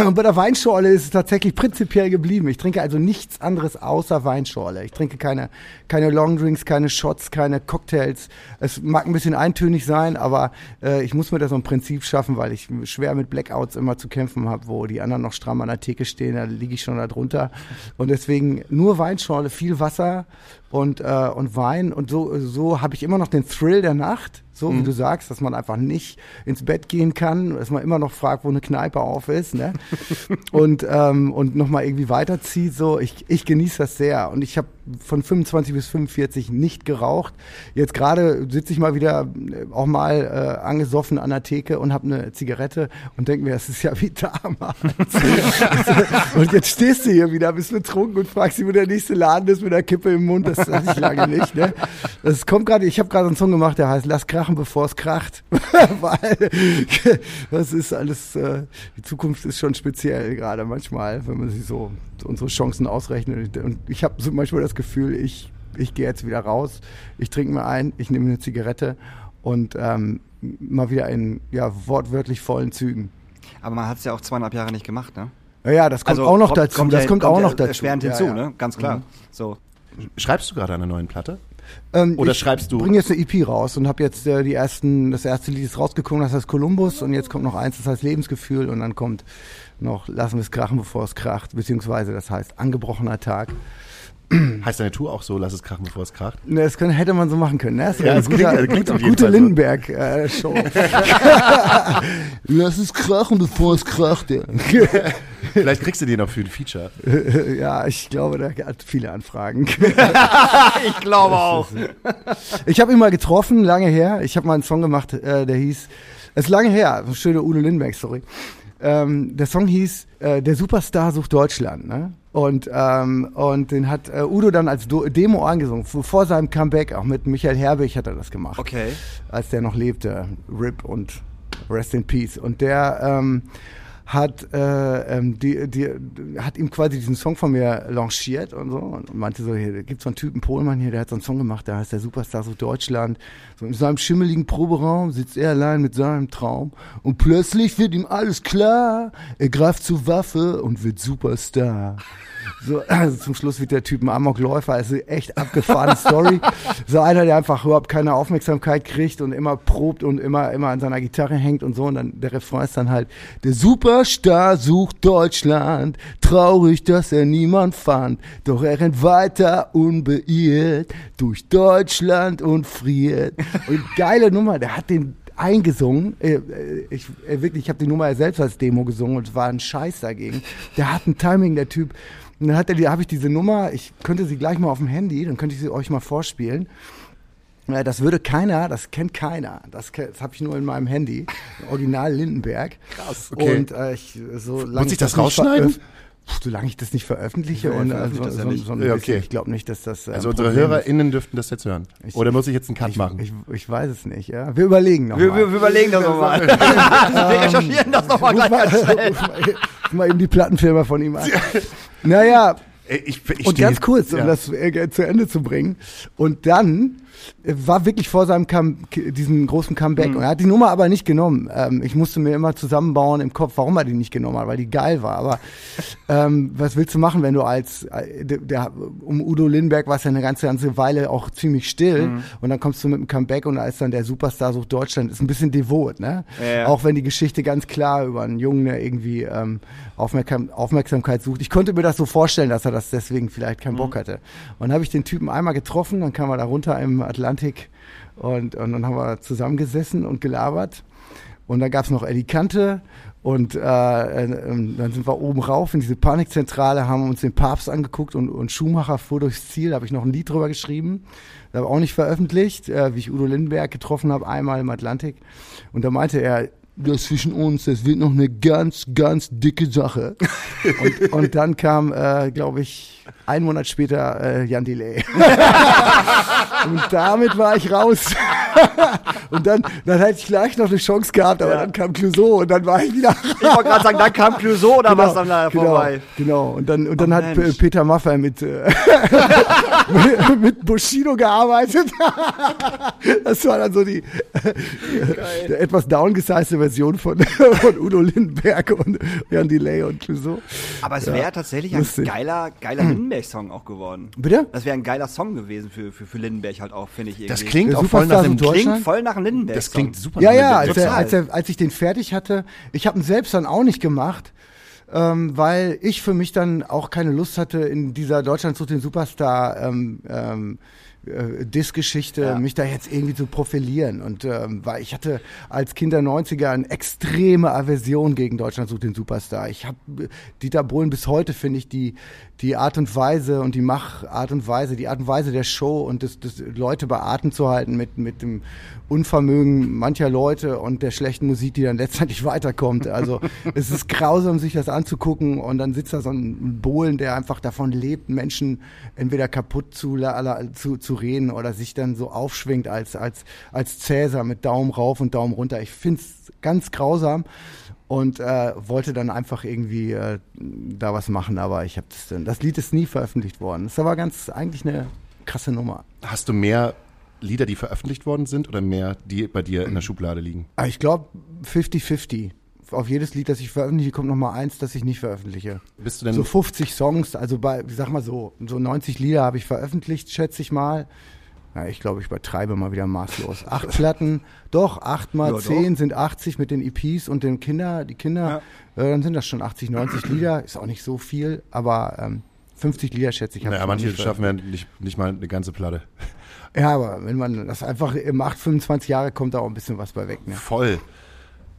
Und bei der Weinschorle ist es tatsächlich prinzipiell geblieben. Ich trinke also nichts anderes außer Weinschorle. Ich trinke keine, keine Longdrinks, keine Shots, keine Cocktails. Es mag ein bisschen eintönig sein, aber äh, ich muss mir da so ein Prinzip schaffen, weil ich schwer mit Blackouts immer zu kämpfen habe, wo die anderen noch stramm an der Theke stehen, da liege ich schon da drunter. Und deswegen nur Weinschorle, viel Wasser und, äh, und Wein. Und so, so habe ich immer noch den Thrill der Nacht, so wie du sagst, dass man einfach nicht ins Bett gehen kann, dass man immer noch fragt, wo eine Kneipe auf ist, ne? und ähm, und nochmal irgendwie weiterzieht. So, ich, ich genieße das sehr. Und ich habe von 25 bis 45 nicht geraucht. Jetzt gerade sitze ich mal wieder äh, auch mal äh, angesoffen an der Theke und habe eine Zigarette und denke mir, das ist ja wie damals. und jetzt stehst du hier wieder, bist betrunken und fragst dich, wo der nächste Laden ist mit der Kippe im Mund. Das hatte ich lange nicht. Ne? Das kommt gerade, ich habe gerade einen Song gemacht, der heißt Lass krachen, bevor es kracht. Weil das ist alles, äh, die Zukunft ist schon speziell gerade manchmal, wenn man sich so unsere Chancen ausrechnet. Und ich habe so manchmal das Gefühl, ich, ich gehe jetzt wieder raus, ich trinke mir ein, ich nehme eine Zigarette und ähm, mal wieder in ja, wortwörtlich vollen Zügen. Aber man hat es ja auch zweieinhalb Jahre nicht gemacht, ne? Ja, ja, das kommt auch noch dazu. das ja- kommt, auch ja noch dazu. Erschwerend ja, hinzu, ja. ne? Ganz klar. Mhm. So. schreibst du gerade an einer neuen Platte? Ähm, Oder ich schreibst du- bringe jetzt eine EP raus und habe jetzt äh, die ersten, das erste Lied ist rausgekommen, das heißt Columbus und jetzt kommt noch eins, das heißt Lebensgefühl und dann kommt noch Lassen wir es krachen, bevor es kracht, beziehungsweise das heißt Angebrochener Tag. Heißt deine Tour auch so, lass es krachen, bevor es kracht? Ne, Das können, hätte man so machen können. Ne? Das ist Ja, eine es gute, klingt- klingt auf jeden gute. Lindenberg-Show. Lass es krachen, bevor es kracht. Ja. Vielleicht kriegst du den noch für ein Feature. ja, ich glaube, der hat viele Anfragen. Ich glaube auch. Ich habe ihn mal getroffen, lange her. Ich habe mal einen Song gemacht, äh, der hieß, es ist lange her, schöne Udo Lindenberg-Story. Ähm, der Song hieß äh, Der Superstar sucht Deutschland. Ne? Und, ähm, und den hat äh, Udo dann als Do Demo angesungen, vor, seinem Comeback, auch mit Michael Herbig hat er das gemacht, Okay. als der noch lebte. RIP und Rest in Peace. Und der ähm, hat, äh, ähm, die, die, hat ihm quasi diesen Song von mir lanciert und so und meinte so, hier gibt's so einen Typen Pohlmann hier, der hat so einen Song gemacht, der heißt der Superstar so Deutschland. So in seinem schimmeligen Proberaum sitzt er allein mit seinem Traum und plötzlich wird ihm alles klar. Er greift zur Waffe und wird Superstar. So, also zum Schluss wird der Typ ein Amokläufer, also echt abgefahrene Story. So einer, der einfach überhaupt keine Aufmerksamkeit kriegt und immer probt und immer, immer an seiner Gitarre hängt und so. Und dann der Refrain ist dann halt, der Superstar sucht Deutschland, traurig, dass er niemand fand. Doch er rennt weiter unbeirrt durch Deutschland und friert. Und geile Nummer, der hat den eingesungen. Äh, äh, Ich, wirklich, ich habe die Nummer selbst als Demo gesungen und war ein Scheiß dagegen. Der hat ein Timing, der Typ. Und dann hat er habe ich diese Nummer, ich könnte sie gleich mal auf dem Handy, dann könnte ich sie euch mal vorspielen. Das würde keiner, das kennt keiner. Das, das habe ich nur in meinem Handy. Original Lindenberg. Krass. okay. Und äh, ich, so lange ich das rausschneiden? Solange ich das nicht veröffentliche und also, das so, so ein Ja, okay. ich glaube nicht, dass das. äh, Also unsere. HörerInnen dürften das jetzt hören. Ich- Oder muss ich jetzt einen Cut Ich, machen? ich, ich weiß es nicht, ja. Wir überlegen noch Wir, wir, wir überlegen das nochmal. wir recherchieren das nochmal Ruf gleich mal, mal eben die Plattenfirma von ihm an. Naja, Ich, ich Und ganz kurz, um ja. das äh, zu Ende zu bringen. Und dann war wirklich vor seinem Come diesen großen Comeback. Und er hat die Nummer aber nicht genommen. Ähm, ich musste mir immer zusammenbauen im Kopf, warum er die nicht genommen hat, weil die geil war. Aber ähm, was willst du machen, wenn du als äh, der, um Udo Lindenberg war es ja eine ganze, ganze Weile auch ziemlich still. Und dann kommst du mit dem Comeback und da ist dann der Superstar sucht Deutschland. Ist ein bisschen devot, ne? Ja. Auch wenn die Geschichte ganz klar über einen Jungen, der irgendwie ähm, Aufmerksam Aufmerksamkeit sucht. Ich konnte mir das so vorstellen, dass er das deswegen vielleicht keinen Bock hatte. Und dann habe ich den Typen einmal getroffen, dann kam er da runter im Atlantik und, und dann haben wir zusammengesessen und gelabert. Und dann gab's noch Eddie Kante und äh, äh, ähm, dann sind wir oben rauf in diese Panikzentrale, haben uns den Papst angeguckt und, und Schumacher fuhr durchs Ziel, da habe ich noch ein Lied drüber geschrieben, da habe auch nicht veröffentlicht, äh, wie ich Udo Lindenberg getroffen habe, einmal im Atlantik. Und da meinte er, das zwischen uns, das wird noch eine ganz, ganz dicke Sache. und, und dann kam, äh, glaube ich, einen Monat später äh, Jan Delay. und damit war ich raus. und dann, dann hätte ich gleich noch eine Chance gehabt, aber Ja. dann kam Clouseau und dann war ich wieder Ich wollte gerade sagen, dann kam Clouseau oder was dann da genau, vorbei? Genau, und dann, und dann Oh, hat Mensch. Peter Maffay mit, äh, mit, mit Bushido gearbeitet. das war dann so die, die etwas downgesizte Version von, von Udo Lindenberg und Jan Delay und Clouseau. Aber es Ja, wäre tatsächlich ein lustig. geiler, geiler Lindenberg-Song auch geworden. Bitte? Das wäre ein geiler Song gewesen für, für, für Lindenberg halt auch, finde ich irgendwie. Das klingt auch voll nach Deutschland? klingt voll nach einem Lindenberg. Das klingt super. Ja, nach ja, dem als, er, als, er, als ich den fertig hatte, ich habe ihn selbst dann auch nicht gemacht, ähm, weil ich für mich dann auch keine Lust hatte, in dieser Deutschland sucht den Superstar ähm, ähm, äh, Diss-Geschichte, Ja. mich da jetzt irgendwie zu profilieren. Und ähm, weil ich hatte als Kind der 90er eine extreme Aversion gegen Deutschland sucht den Superstar. Ich habe Dieter Bohlen bis heute, finde ich, die, die Art und Weise und die Machart und Weise, die Art und Weise der Show und das, das Leute bei Atem zu halten mit, mit dem Unvermögen mancher Leute und der schlechten Musik, die dann letztendlich weiterkommt. Also es ist grausam, sich das anzugucken und dann sitzt da so ein Bohlen, der einfach davon lebt, Menschen entweder kaputt zu, zu, zu reden oder sich dann so aufschwingt als, als, als Cäsar mit Daumen rauf und Daumen runter. Ich find's ganz grausam und äh, wollte dann einfach irgendwie äh, da was machen, aber ich habe das dann, das Lied ist nie veröffentlicht worden. Das ist aber ganz eigentlich eine krasse Nummer. Hast du mehr Lieder, die veröffentlicht worden sind oder mehr, die bei dir in der Schublade liegen? Ah, ich glaube 50-50. Auf jedes Lied, das ich veröffentliche, kommt noch mal eins, das ich nicht veröffentliche. Bist du denn So 50 Songs, also bei, sag mal so, so 90 Lieder habe ich veröffentlicht, schätze ich mal. Ja, ich glaube, ich übertreibe mal wieder maßlos. Acht Platten, doch, acht mal Ja, doch. zehn sind 80 mit den EPs und den Kinder, die Kinder, äh, dann sind das schon 80, 90 Lieder. Ist auch nicht so viel, aber ähm, 50 Lieder schätze ich. Naja, manche schaffen ja nicht, nicht mal eine ganze Platte. Ja, aber wenn man das einfach macht, 25 Jahre, kommt da auch ein bisschen was bei weg. Ne? Voll.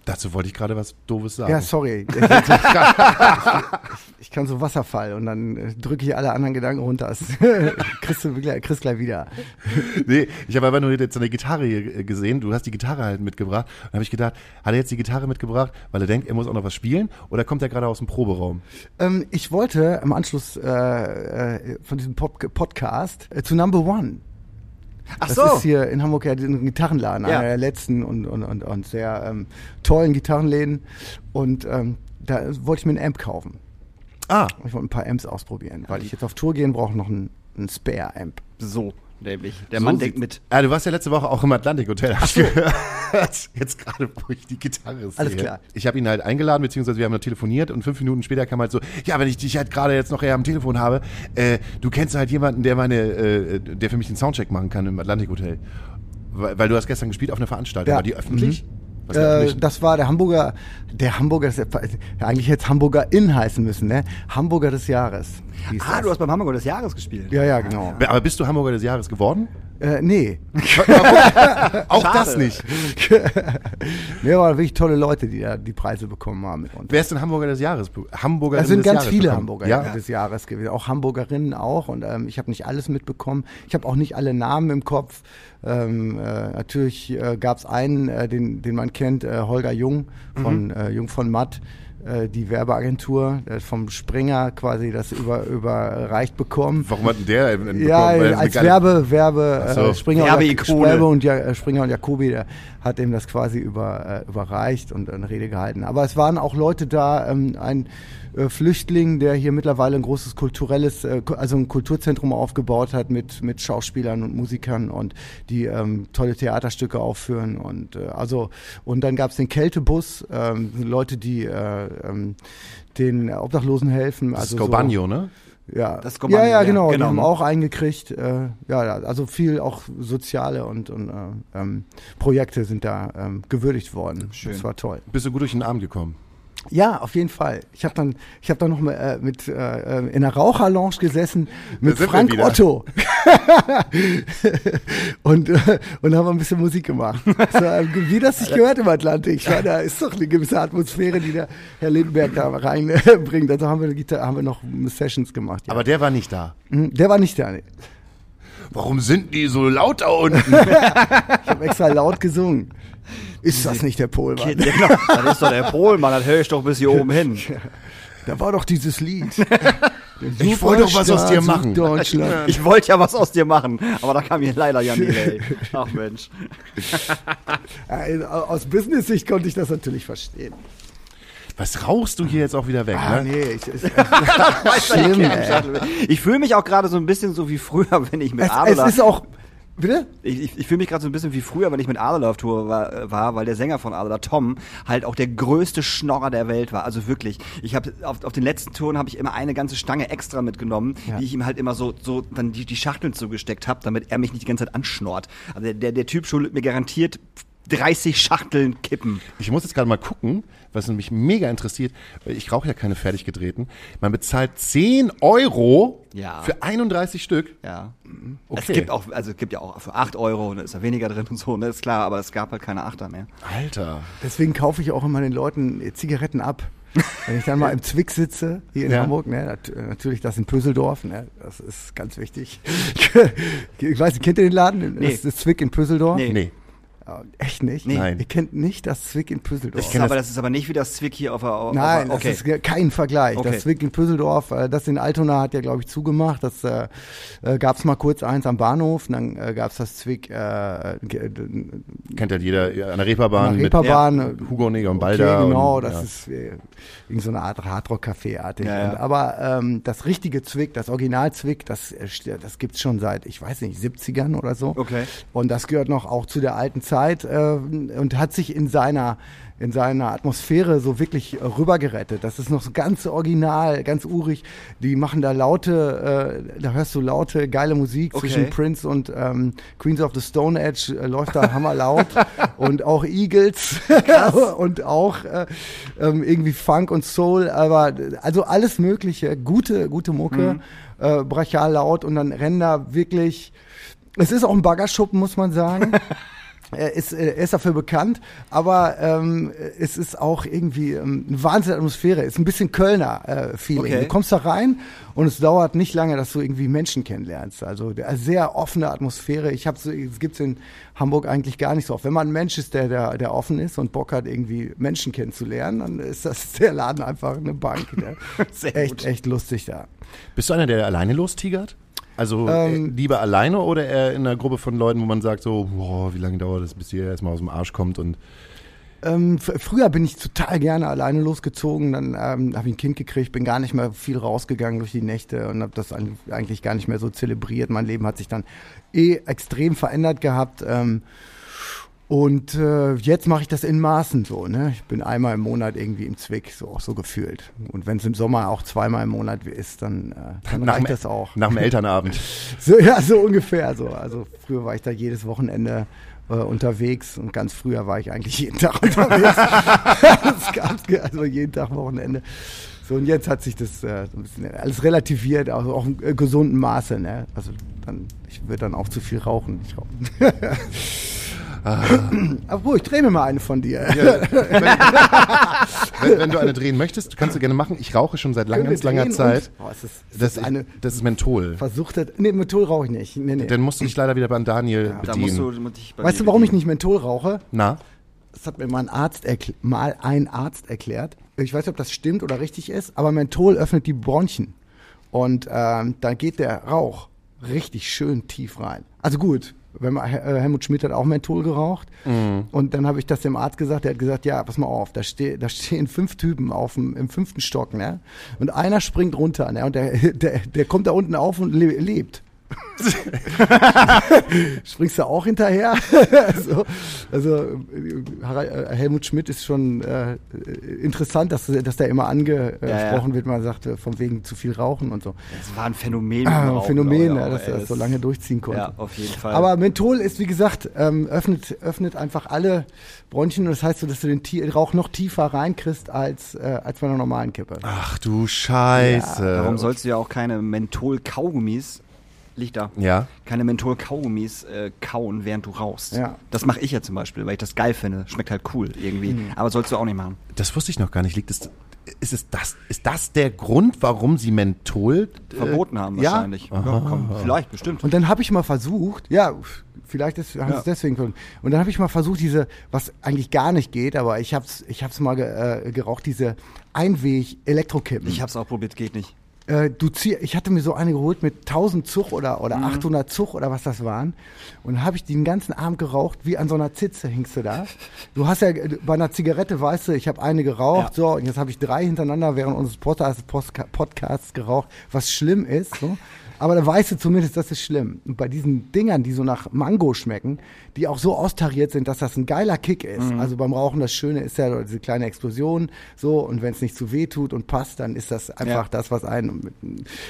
Dazu wollte ich gerade was Doofes sagen. Ja, sorry. ich kann so Wasserfall und dann äh, drücke ich alle anderen Gedanken runter. Das kriegst du gleich, kriegst gleich wieder. Nee, ich habe aber nur jetzt eine Gitarre hier gesehen. Du hast die Gitarre halt mitgebracht. Und habe ich gedacht, hat er jetzt die Gitarre mitgebracht, weil er denkt, er muss auch noch was spielen? Oder kommt er gerade aus dem Proberaum? Ähm, ich wollte im Anschluss äh, äh, von diesem Pop Podcast äh, zu Number One. Ach Das so. ist hier in Hamburg ja ein Gitarrenladen, Ja. einer der letzten und, und, und, und sehr ähm, tollen Gitarrenläden. Und ähm, da wollte ich mir einen Amp kaufen. Ah, Ich wollte ein paar Amps ausprobieren, weil ich jetzt auf Tour gehen brauche noch einen, einen Spare-Amp. So, nämlich. Der so Mann denkt mit. Ah, du warst ja letzte Woche auch im Atlantik Hotel, hab ich gehört. Jetzt gerade, wo ich die Gitarre sehe. Alles klar. Ich habe ihn halt eingeladen, beziehungsweise wir haben noch telefoniert und fünf Minuten später kam halt so, ja, wenn ich dich halt gerade jetzt noch eher am Telefon habe, äh, du kennst halt jemanden, der meine, äh, der für mich den Soundcheck machen kann im Atlantik Hotel. Weil, weil du hast gestern gespielt auf einer Veranstaltung. Ja. War die öffentlich? Was Äh, das war der Hamburger, der Hamburger, eigentlich jetzt Hamburger Inn heißen müssen, ne? Hamburger des Jahres. Ah, das. du hast beim Hamburger des Jahres gespielt. Ja, ja, genau. Aber bist du Hamburger des Jahres geworden? Äh, nee. Auch Schade. das nicht. nee, aber wirklich tolle Leute, die da die Preise bekommen haben mit uns. Wer ist denn Hamburger des Jahres? Hamburger Es sind des ganz Jahres viele bekommen? Hamburger Ja. des Jahres gewesen, auch Hamburgerinnen auch. Und ähm, ich habe nicht alles mitbekommen. Ich habe auch nicht alle Namen im Kopf. Ähm, äh, natürlich äh, gab es einen, äh, den, den man kennt, äh, Holger Jung von Mhm. äh, Jung von Matt. Äh, die Werbeagentur äh, vom Springer quasi das über, überreicht bekommen. Warum hat denn der denn bekommen? Ja, als Werbe, Werbe, Ach so. äh, Springer, und. Werbe und, ja, äh, Springer und Jacobi, der hat ihm das quasi über, äh, überreicht und eine Rede gehalten. Aber es waren auch Leute da, ähm, ein äh, Flüchtling, der hier mittlerweile ein großes kulturelles, äh, also ein Kulturzentrum aufgebaut hat mit, mit Schauspielern und Musikern und die ähm, tolle Theaterstücke aufführen und äh, also und dann gab es den Kältebus, ähm, Leute, die äh, ähm, den Obdachlosen helfen. Das also ist so- ne? ja, Das Kommando, ja, ja, ja, genau. genau. Die haben auch eingekriegt. Äh, ja, also viel auch soziale und, und äh, ähm, Projekte sind da ähm, gewürdigt worden. Schön. Das war toll. Bist du gut durch den Abend gekommen? Ja, auf jeden Fall. Ich habe dann, ich habe dann noch mal, äh, mit äh, äh, in einer Raucherlounge gesessen mit Frank. Otto und äh, und haben ein bisschen Musik gemacht. So, äh, wie das sich gehört im Atlantik. Ich meine, da ist doch eine gewisse Atmosphäre, die der Herr Lindenberg da reinbringt. Also haben wir, haben wir noch Sessions gemacht. Ja. Aber der war nicht da. Mhm, der war nicht da. Nee. Warum sind die so laut da unten? Ich habe extra laut gesungen. Ist das nicht der Polmann? Genau. Das ist doch der Polmann, das höre ich doch bis hier oben hin. Da war doch dieses Lied. Ich wollte doch was aus dir machen. Deutschland. Ich wollte ja was aus dir machen, aber da kam hier leider ja nie, ey. Ach Mensch. Äh, Aus Business-Sicht konnte ich das natürlich verstehen. Was rauchst du hier jetzt auch wieder weg, Ah, ne? nee, ich, ich, ey. Ich fühle mich auch gerade so ein bisschen so wie früher, wenn ich mit es, es Adler. ist auch. Bitte? Ich, ich, ich fühle mich gerade so ein bisschen wie früher, wenn ich mit Adler auf Tour war, war, weil der Sänger von Adler, Tom, halt auch der größte Schnorrer der Welt war. Also wirklich. Ich habe auf, auf den letzten Touren habe ich immer eine ganze Stange extra mitgenommen, Ja. die ich ihm halt immer so so dann die, die Schachteln zugesteckt habe, damit er mich nicht die ganze Zeit anschnort. Also der, der, der Typ schuldet mir garantiert 30 Schachteln Kippen. Ich muss jetzt gerade mal gucken, was mich mega interessiert. weil Ich rauche ja keine fertig gedrehten. Man bezahlt 10 Euro Ja. für 31 Stück. Ja. Okay. Es gibt auch, also es gibt ja auch für 8 Euro, da ist da weniger drin und so, ne, ist klar, aber es gab halt keine Achter mehr. Alter. Deswegen kaufe ich auch immer den Leuten Zigaretten ab. Wenn ich dann mal im Zwick sitze, hier in Ja. Hamburg, ne, nat natürlich das in Pöseldorf, ne, das ist ganz wichtig. ich weiß nicht, kennt ihr den Laden? Nee. Das, das Zwick in Pöseldorf? Nee. Nee. Ja, echt nicht? Nee. Nein. Ihr kennt nicht das Zwick in Pöseldorf? Das ist aber, das ist aber nicht wie das Zwick hier auf der auf Nein, auf, okay. das ist kein Vergleich. Okay. Das Zwick in Püsseldorf, äh, das in Altona hat ja, glaube ich, zugemacht. Das äh, äh, gab es mal kurz eins am Bahnhof, und dann äh, gab es das Zwick äh, Kennt ja jeder ja, an der Reeperbahn an der Reeperbahn. mit Hugo Neger und Okay, Balder. genau, und, das ja. ist äh, irgend so eine Art Hardrock-Café-artig. Ja, ja. Aber ähm, das richtige Zwick, das Original-Zwick, das, äh, st- das gibt's schon seit, ich weiß nicht, 70ern oder so. Okay. Und das gehört noch auch zu der alten Zeit äh, und hat sich in seiner in seiner Atmosphäre so wirklich rübergerettet. Das ist noch so ganz original, ganz urig. Die machen da laute, äh, da hörst du laute, geile Musik Okay. zwischen Prince und ähm, Queens of the Stone Edge äh, läuft da hammerlaut und auch Eagles und auch äh, ähm, irgendwie Funk und Soul, aber also alles Mögliche, gute, gute Mucke, äh, brachial laut und dann rennen da wirklich es ist auch ein Baggerschuppen, muss man sagen. Er ist, er ist dafür bekannt, aber ähm, es ist auch irgendwie ähm, eine wahnsinnige Atmosphäre. Es ist ein bisschen Kölner äh, Feeling. Okay. Du kommst da rein und es dauert nicht lange, dass du irgendwie Menschen kennenlernst. Also der, sehr offene Atmosphäre. Ich habe so, es gibt's in Hamburg eigentlich gar nicht so oft. Wenn man ein Mensch ist, der, der, der offen ist und Bock hat, irgendwie Menschen kennenzulernen, dann ist das der Laden einfach eine Bank. Ne? Sehr echt, gut. echt lustig da. Bist du einer, der alleine lostigert? Also Ähm, äh, lieber alleine oder eher in einer Gruppe von Leuten, wo man sagt so, boah, wie lange dauert das, bis ihr erstmal aus dem Arsch kommt und Ähm, früher bin ich total gerne alleine losgezogen, dann ähm, habe ich ein Kind gekriegt, bin gar nicht mehr viel rausgegangen durch die Nächte und habe das eigentlich gar nicht mehr so zelebriert. Mein Leben hat sich dann eh extrem verändert gehabt. Ähm, und äh, jetzt mache ich das in Maßen so. Ne? Ich bin einmal im Monat irgendwie im Zwick, so, so gefühlt. Und wenn es im Sommer auch zweimal im Monat ist, dann, äh, dann nach reicht das auch. nach dem Elternabend. So, ja, so ungefähr so. Also früher war ich da jedes Wochenende äh, unterwegs und ganz früher war ich eigentlich jeden Tag unterwegs. ge- also jeden Tag Wochenende. So, und jetzt hat sich das äh, so ein bisschen alles relativiert, also auch im äh, gesunden Maße. Ne? Also dann, ich würde dann auch zu viel rauchen. Ich rauche. Obwohl, ich drehe mir mal eine von dir. wenn, wenn du eine drehen möchtest, kannst du gerne machen. Ich rauche schon seit lang, ganz langer Zeit. und- Oh, ist das, ist Das, das eine das ist Menthol. versuchte. Nee, Menthol rauche ich nicht. Nee, nee. Dann musst du dich leider wieder beim Daniel Da musst bedienen. du dich bei Weißt du, warum ich nicht Menthol rauche? Na? das hat mir mal ein Arzt, mal ein Arzt erklärt. Ich weiß nicht, ob das stimmt oder richtig ist, aber Menthol öffnet die Bronchien. Und ähm, da geht der Rauch richtig schön tief rein. Also gut, wenn man, äh, Helmut Schmidt hat auch Menthol geraucht. Und dann habe ich das dem Arzt gesagt, der hat gesagt, ja, pass mal auf, da, ste da stehen fünf Typen auf dem, im fünften Stock, ne? Und einer springt runter, ne? Und der, der, der kommt da unten auf und le lebt. Springst du auch hinterher? so, also äh, Helmut Schmidt ist schon äh, interessant, dass, dass der immer angesprochen Ja, ja. wird, man sagt, äh, von wegen zu viel Rauchen und so. Das war ein Phänomen. Ah, Rauchen, Phänomen, ja, dass er das so lange durchziehen konnte. Ja, auf jeden Fall. Aber Menthol ist, wie gesagt, ähm, öffnet, öffnet einfach alle Bronchien und das heißt so, dass du den Tie- Rauch noch tiefer reinkriegst als, äh, als bei einer normalen Kippe. Ach du Scheiße. Darum sollst du ja auch keine Menthol-Kaugummis, liegt da, Ja. keine Menthol-Kaugummis äh, kauen, während du rauchst. Ja. Das mache ich ja zum Beispiel, weil ich das geil finde. Schmeckt halt cool irgendwie. Mhm. Aber sollst du auch nicht machen. Das wusste ich noch gar nicht. Liegt es, ist es das, ist das der Grund, warum sie Menthol äh, Verboten haben ja? wahrscheinlich. Ja, komm, vielleicht, bestimmt. Und dann habe ich mal versucht, ja, vielleicht ist, haben Ja. sie es deswegen versucht. Und dann habe ich mal versucht, diese, was eigentlich gar nicht geht, aber ich hab's, ich hab's mal äh, geraucht, diese Einweg-Elektrokippen. Ich hab's auch probiert, geht nicht. Äh, du zieh, ich hatte mir so eine geholt mit 1000 Zug oder, oder Mhm. 800 Zug oder was das waren. Und dann habe ich den ganzen Abend geraucht, wie an so einer Zitze hingst du da. Du hast ja äh, bei einer Zigarette, weißt du, ich habe eine geraucht, Ja. so, und jetzt habe ich drei hintereinander während unseres Podcasts, Podcasts geraucht, was schlimm ist. So. Aber da weißt du zumindest, das ist schlimm. Und bei diesen Dingern, die so nach Mango schmecken, die auch so austariert sind, dass das ein geiler Kick ist. Also beim Rauchen, das Schöne ist ja diese kleine Explosion, so, und wenn es nicht zu weh tut und passt, dann ist das einfach Ja. das, was einen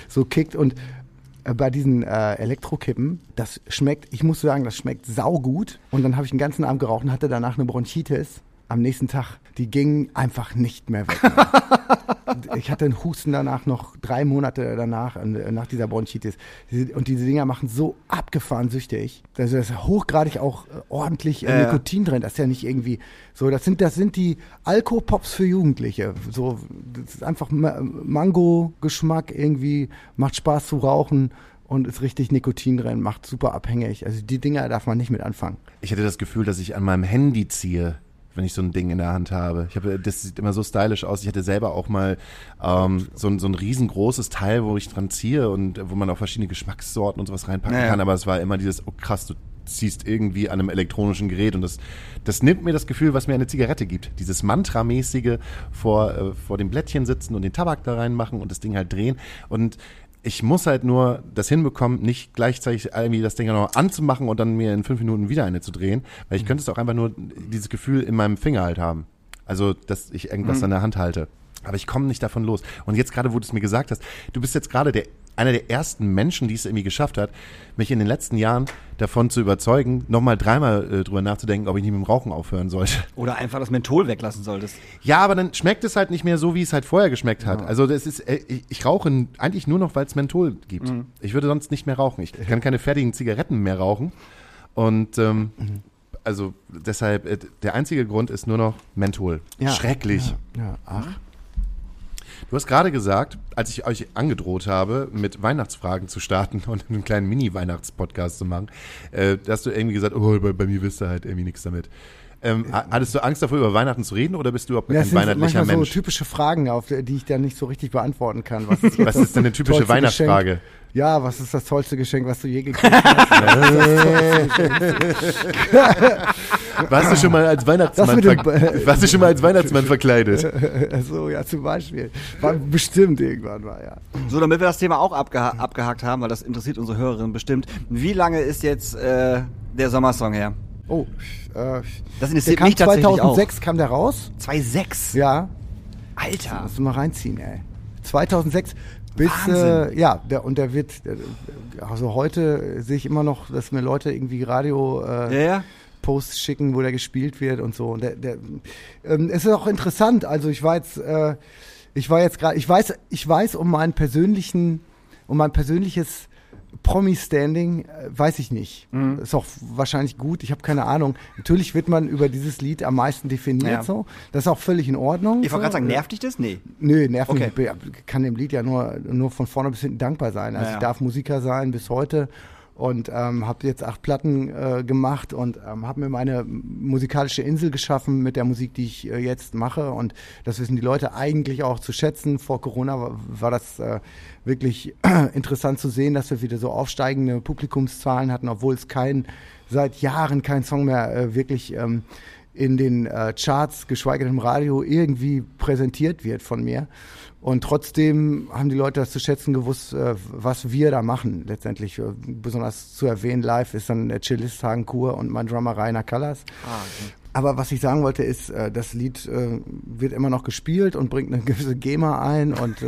so kickt. Und äh, bei diesen äh, Elektrokippen, das schmeckt, ich muss sagen, das schmeckt saugut. Und dann habe ich den ganzen Abend geraucht und hatte danach eine Bronchitis. Am nächsten Tag, die ging einfach nicht mehr weg. ich hatte einen Husten danach noch drei Monate danach, nach dieser Bronchitis. Und diese Dinger machen so abgefahren süchtig. Also da ist hochgradig auch äh, ordentlich äh. Nikotin drin. Das ist ja nicht irgendwie so. Das sind, das sind die Alkopops für Jugendliche. So, das ist einfach Ma- Mango-Geschmack irgendwie, macht Spaß zu rauchen und ist richtig Nikotin drin, macht super abhängig. Also die Dinger darf man nicht mit anfangen. Ich hätte das Gefühl, dass ich an meinem Handy ziehe, wenn ich so ein Ding in der Hand habe. Ich habe, das sieht immer so stylisch aus. Ich hatte selber auch mal ähm, so, ein, so ein riesengroßes Teil, wo ich dran ziehe und wo man auch verschiedene Geschmackssorten und sowas reinpacken Ja, ja. kann. Aber es war immer dieses, oh krass, du ziehst irgendwie an einem elektronischen Gerät und das, das nimmt mir das Gefühl, was mir eine Zigarette gibt. Dieses Mantramäßige vor, äh, vor dem Blättchen sitzen und den Tabak da reinmachen und das Ding halt drehen. Und ich muss halt nur das hinbekommen, nicht gleichzeitig irgendwie das Ding noch anzumachen und dann mir in fünf Minuten wieder eine zu drehen, weil ich könnte es auch einfach nur dieses Gefühl in meinem Finger halt haben. Also, dass ich irgendwas an der Hand halte. Aber ich komme nicht davon los. Und jetzt gerade, wo du es mir gesagt hast, du bist jetzt gerade der, einer der ersten Menschen, die es irgendwie geschafft hat, mich in den letzten Jahren davon zu überzeugen, nochmal dreimal äh, drüber nachzudenken, ob ich nicht mit dem Rauchen aufhören sollte. Oder einfach das Menthol weglassen solltest. Ja, aber dann schmeckt es halt nicht mehr so, wie es halt vorher geschmeckt hat. Also das ist, äh, ich, ich rauche eigentlich nur noch, weil es Menthol gibt. Ich würde sonst nicht mehr rauchen. Ich kann keine fertigen Zigaretten mehr rauchen. Und ähm, also deshalb, äh, der einzige Grund ist nur noch Menthol. Schrecklich. Ja, ja, ach. Du hast gerade gesagt, als ich euch angedroht habe, mit Weihnachtsfragen zu starten und einen kleinen Mini-Weihnachts-Podcast zu machen, äh, hast du irgendwie gesagt, oh, bei, bei mir wisst ihr halt irgendwie nichts damit. Ähm, ha- hattest du Angst davor, über Weihnachten zu reden oder bist du überhaupt Ja, kein sind weihnachtlicher manchmal Mensch? so typische Fragen, auf die ich dann nicht so richtig beantworten kann. Was ist, Was das ist denn eine typische Weihnachtsfrage? Geschenk? Ja, was ist das tollste Geschenk, was du je gekriegt hast? Warst du schon mal als Weihnachtsmann, Das dem- warst du schon mal als Weihnachtsmann verkleidet? so, ja, zum Beispiel. War bestimmt irgendwann mal, ja. So, damit wir das Thema auch abgeha abgehakt haben, weil das interessiert unsere Hörerinnen bestimmt. Wie lange ist jetzt äh, der Sommersong her? Oh, äh, Das interessiert kam mich tatsächlich 2006 kam der raus. 2,6. Ja, Alter. musst du mal reinziehen, ey. 2006 bis, äh, ja, der, und der wird, äh, also heute sehe ich immer noch, dass mir Leute irgendwie Radio, äh, Ja, ja. Posts schicken, wo der gespielt wird und so. Und der, der, ähm, es ist auch interessant. Also ich war jetzt, äh, ich war jetzt gerade, ich weiß, ich weiß um meinen persönlichen, um mein persönliches Promi-Standing, äh, weiß ich nicht. Mhm. Ist auch wahrscheinlich gut. Ich habe keine Ahnung. Natürlich wird man über dieses Lied am meisten definiert. Ja. So, das ist auch völlig in Ordnung. Ich wollte gerade so. sagen, nervt dich das? Nee. Nö, nervt mich. Okay. Ich kann dem Lied ja nur, nur von vorne bis hinten dankbar sein. Also ja. ich darf Musiker sein bis heute und ähm, habe jetzt acht Platten äh, gemacht und ähm, habe mir meine musikalische Insel geschaffen mit der Musik, die ich äh, jetzt mache und das wissen die Leute eigentlich auch zu schätzen. Vor Corona war, war das äh, wirklich interessant zu sehen, dass wir wieder so aufsteigende Publikumszahlen hatten, obwohl es kein seit Jahren kein Song mehr äh, wirklich ähm, in den äh, Charts, geschweige denn im Radio, irgendwie präsentiert wird von mir. Und trotzdem haben die Leute das zu schätzen gewusst, äh, was wir da machen. Letztendlich, äh, besonders zu erwähnen, live ist dann der Cellist Hagen Kur und mein Drummer Rainer Callas. Ah, okay. Aber was ich sagen wollte ist, äh, das Lied wird immer noch gespielt und bringt eine gewisse GEMA ein und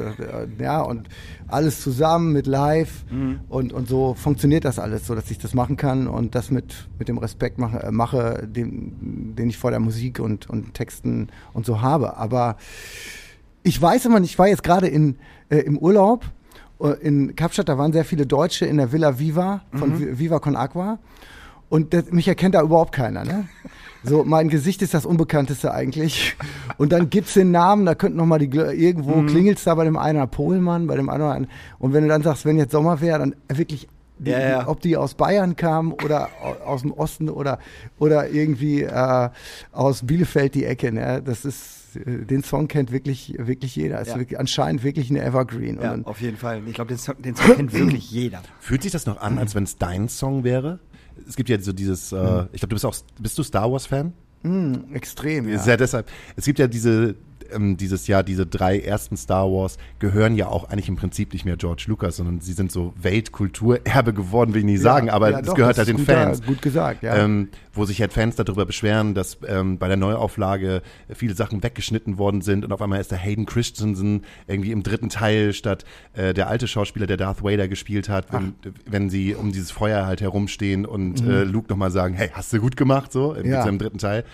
ja und alles zusammen mit Live und und so funktioniert das alles, so dass ich das machen kann und das mit mit dem Respekt mache, mache den, den ich vor der Musik und und Texten und so habe. Aber ich weiß immer nicht, ich war jetzt gerade in äh, im Urlaub äh, in Kapstadt, da waren sehr viele Deutsche in der Villa Viva von Vi- Viva Con Aqua und das, mich erkennt da überhaupt keiner, ne? So, mein Gesicht ist das Unbekannteste eigentlich. Und dann gibt's den Namen, da könnten noch mal die, irgendwo Mhm. klingelt's da bei dem einen Pohlmann, bei dem anderen. Und wenn du dann sagst, wenn jetzt Sommer wäre, dann wirklich, die, Ja, ja. ob die aus Bayern kamen oder au- aus dem Osten oder, oder irgendwie äh, aus Bielefeld die Ecke, ne? Das ist, äh, den Song kennt wirklich, wirklich jeder. Ist Ja. wirklich, anscheinend wirklich eine Evergreen. Ja, dann, auf jeden Fall. Ich glaube, den, Song- den Song kennt wirklich jeder. Fühlt sich das noch an, als wenn es dein Song wäre? Es gibt ja so dieses, äh, ich glaube, du bist auch, bist du Star Wars Fan? mh, extrem. Ja. Ist ja deshalb, es gibt ja diese, ähm, dieses Jahr, diese drei ersten Star Wars gehören ja auch eigentlich im Prinzip nicht mehr George Lucas, sondern sie sind so Weltkulturerbe geworden, will ich nicht sagen, aber ja, es gehört halt den guter- Fans. Gut gesagt, ja. Ähm, wo sich halt Fans darüber beschweren, dass ähm, bei der Neuauflage viele Sachen weggeschnitten worden sind und auf einmal ist der Hayden Christensen irgendwie im dritten Teil statt äh, der alte Schauspieler, der Darth Vader gespielt hat, wenn, wenn sie um dieses Feuer halt herumstehen und äh, Luke nochmal sagen, hey, hast du gut gemacht, so, im, Mhm. Ja. im dritten Teil.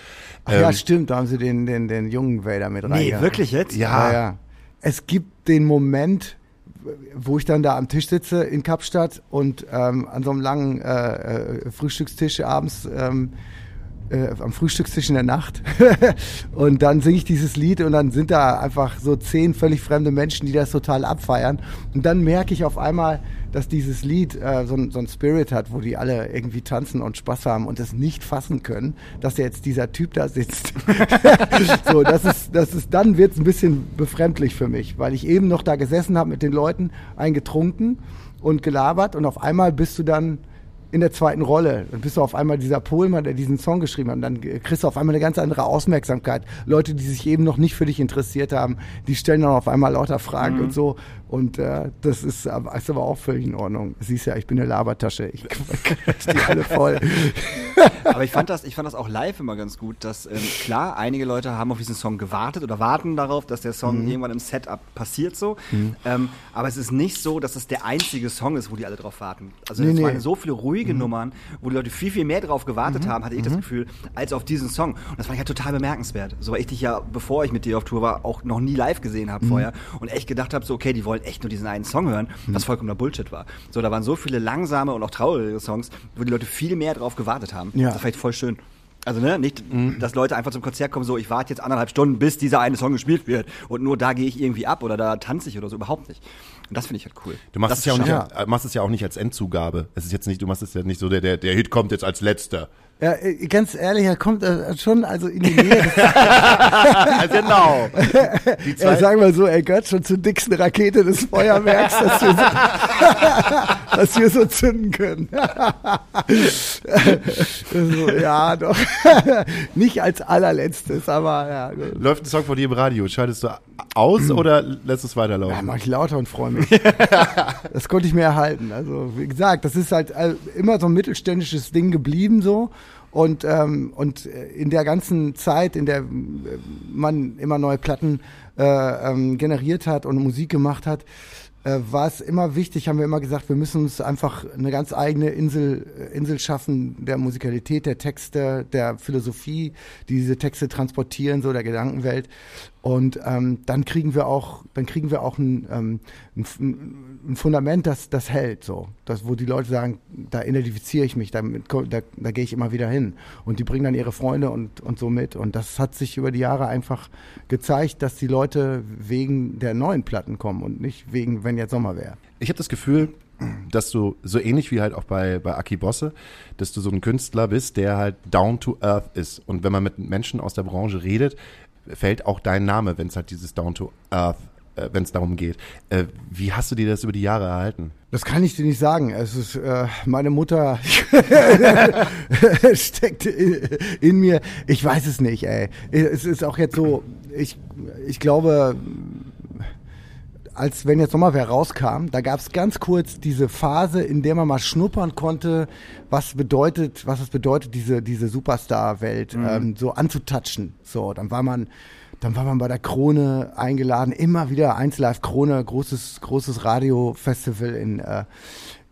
Ach ja, Ähm, stimmt, da haben sie den, den, den jungen Vader mit Nee, reingehauen. wirklich jetzt? Ja. Ja, ja. Es gibt den Moment, wo ich dann da am Tisch sitze in Kapstadt und ähm, an so einem langen äh, äh, Frühstückstisch abends ähm, äh, am Frühstückstisch in der Nacht und dann singe ich dieses Lied und dann sind da einfach so zehn völlig fremde Menschen, die das total abfeiern und dann merke ich auf einmal, dass dieses Lied äh, so, so ein Spirit hat, wo die alle irgendwie tanzen und Spaß haben und es nicht fassen können, dass jetzt dieser Typ da sitzt. so, das ist, das ist, dann wird es ein bisschen befremdlich für mich, weil ich eben noch da gesessen habe mit den Leuten, eingetrunken und gelabert und auf einmal bist du dann in der zweiten Rolle. Dann bist du auf einmal dieser Pohlmann, der diesen Song geschrieben hat. Und dann kriegst du auf einmal eine ganz andere Aufmerksamkeit. Leute, die sich eben noch nicht für dich interessiert haben, die stellen dann auf einmal lauter Fragen und so. Und äh, das ist, aber- ist aber auch völlig in Ordnung. Siehst ja, ich bin eine Labertasche. Ich quatsch die alle voll. Aber ich fand das, ich fand das auch live immer ganz gut, dass ähm, klar, einige Leute haben auf diesen Song gewartet oder warten darauf, dass der Song Mhm. irgendwann im Setup passiert so. Ähm, aber es ist nicht so, dass es der einzige Song ist, wo die alle drauf warten. Also es nee. Mhm. waren so viele ruhige Nummern, wo die Leute viel, viel mehr drauf gewartet haben, hatte ich das Gefühl, als auf diesen Song. Und das fand ich halt total bemerkenswert. So weil ich dich ja, bevor ich mit dir auf Tour war, auch noch nie live gesehen Mhm. habe vorher und echt gedacht habe, so okay, die wollen echt nur diesen einen Song hören, was vollkommener Bullshit war. So, da waren so viele langsame und auch traurige Songs, wo die Leute viel mehr drauf gewartet haben. Ja. Das war echt voll schön. Also ne, nicht, dass Leute einfach zum Konzert kommen, so ich warte jetzt anderthalb Stunden, bis dieser eine Song gespielt wird und nur da gehe ich irgendwie ab oder da tanze ich oder so, überhaupt nicht. Und das finde ich halt cool. Du machst das es ja auch nicht, äh, machst es ja auch nicht als Endzugabe. Es ist jetzt nicht, du machst es ja nicht so, der, der, der Hit kommt jetzt als letzter. Ja, äh, ganz ehrlich, er kommt äh, schon also in die Nähe. genau. Die Ja, sagen wir so, er gehört schon zur dicksten Rakete des Feuerwerks, dass wir so, dass wir so zünden können. so, ja, doch. Nicht als allerletztes, aber ja. gut. läuft ein Song von dir im Radio. Schaltest du aus oder lässt es Ja, weiterlaufen? mach ich lauter und freue mich. das konnte ich mir erhalten. Also, wie gesagt, das ist halt äh, immer so ein mittelständisches Ding geblieben so. Und, ähm, und äh, in der ganzen Zeit, in der äh, man immer neue Platten äh, ähm, generiert hat und Musik gemacht hat, äh, war es immer wichtig, haben wir immer gesagt, wir müssen uns einfach eine ganz eigene Insel, äh, Insel schaffen der Musikalität, der Texte, der Philosophie, die diese Texte transportieren, so der Gedankenwelt. Und ähm, dann kriegen wir auch, dann kriegen wir auch ein, ähm, ein, ein Fundament, das, das hält, so. Das, wo die Leute sagen, da identifiziere ich mich, damit, da, da gehe ich immer wieder hin. Und die bringen dann ihre Freunde und, und so mit. Und das hat sich über die Jahre einfach gezeigt, dass die Leute wegen der neuen Platten kommen und nicht wegen, wenn jetzt Sommer wäre. Ich habe das Gefühl, dass du so ähnlich wie halt auch bei, bei Aki Bosse, dass du so ein Künstler bist, der halt down to earth ist. Und wenn man mit Menschen aus der Branche redet, fällt auch dein Name, wenn es halt dieses down to earth, äh, wenn es darum geht. Äh, wie hast du dir das über die Jahre erhalten? Das kann ich dir nicht sagen. Es ist äh, meine Mutter steckt in, in mir. Ich weiß es nicht, ey. Es ist auch jetzt so, ich, ich glaube, als wenn jetzt nochmal wer rauskam, da gab es ganz kurz diese Phase, in der man mal schnuppern konnte, was bedeutet, was es bedeutet, diese, diese Superstar-Welt ähm, so anzutatschen. So, dann war man, dann war man bei der Krone eingeladen, immer wieder 1 Live Krone, großes, großes Radiofestival in, äh,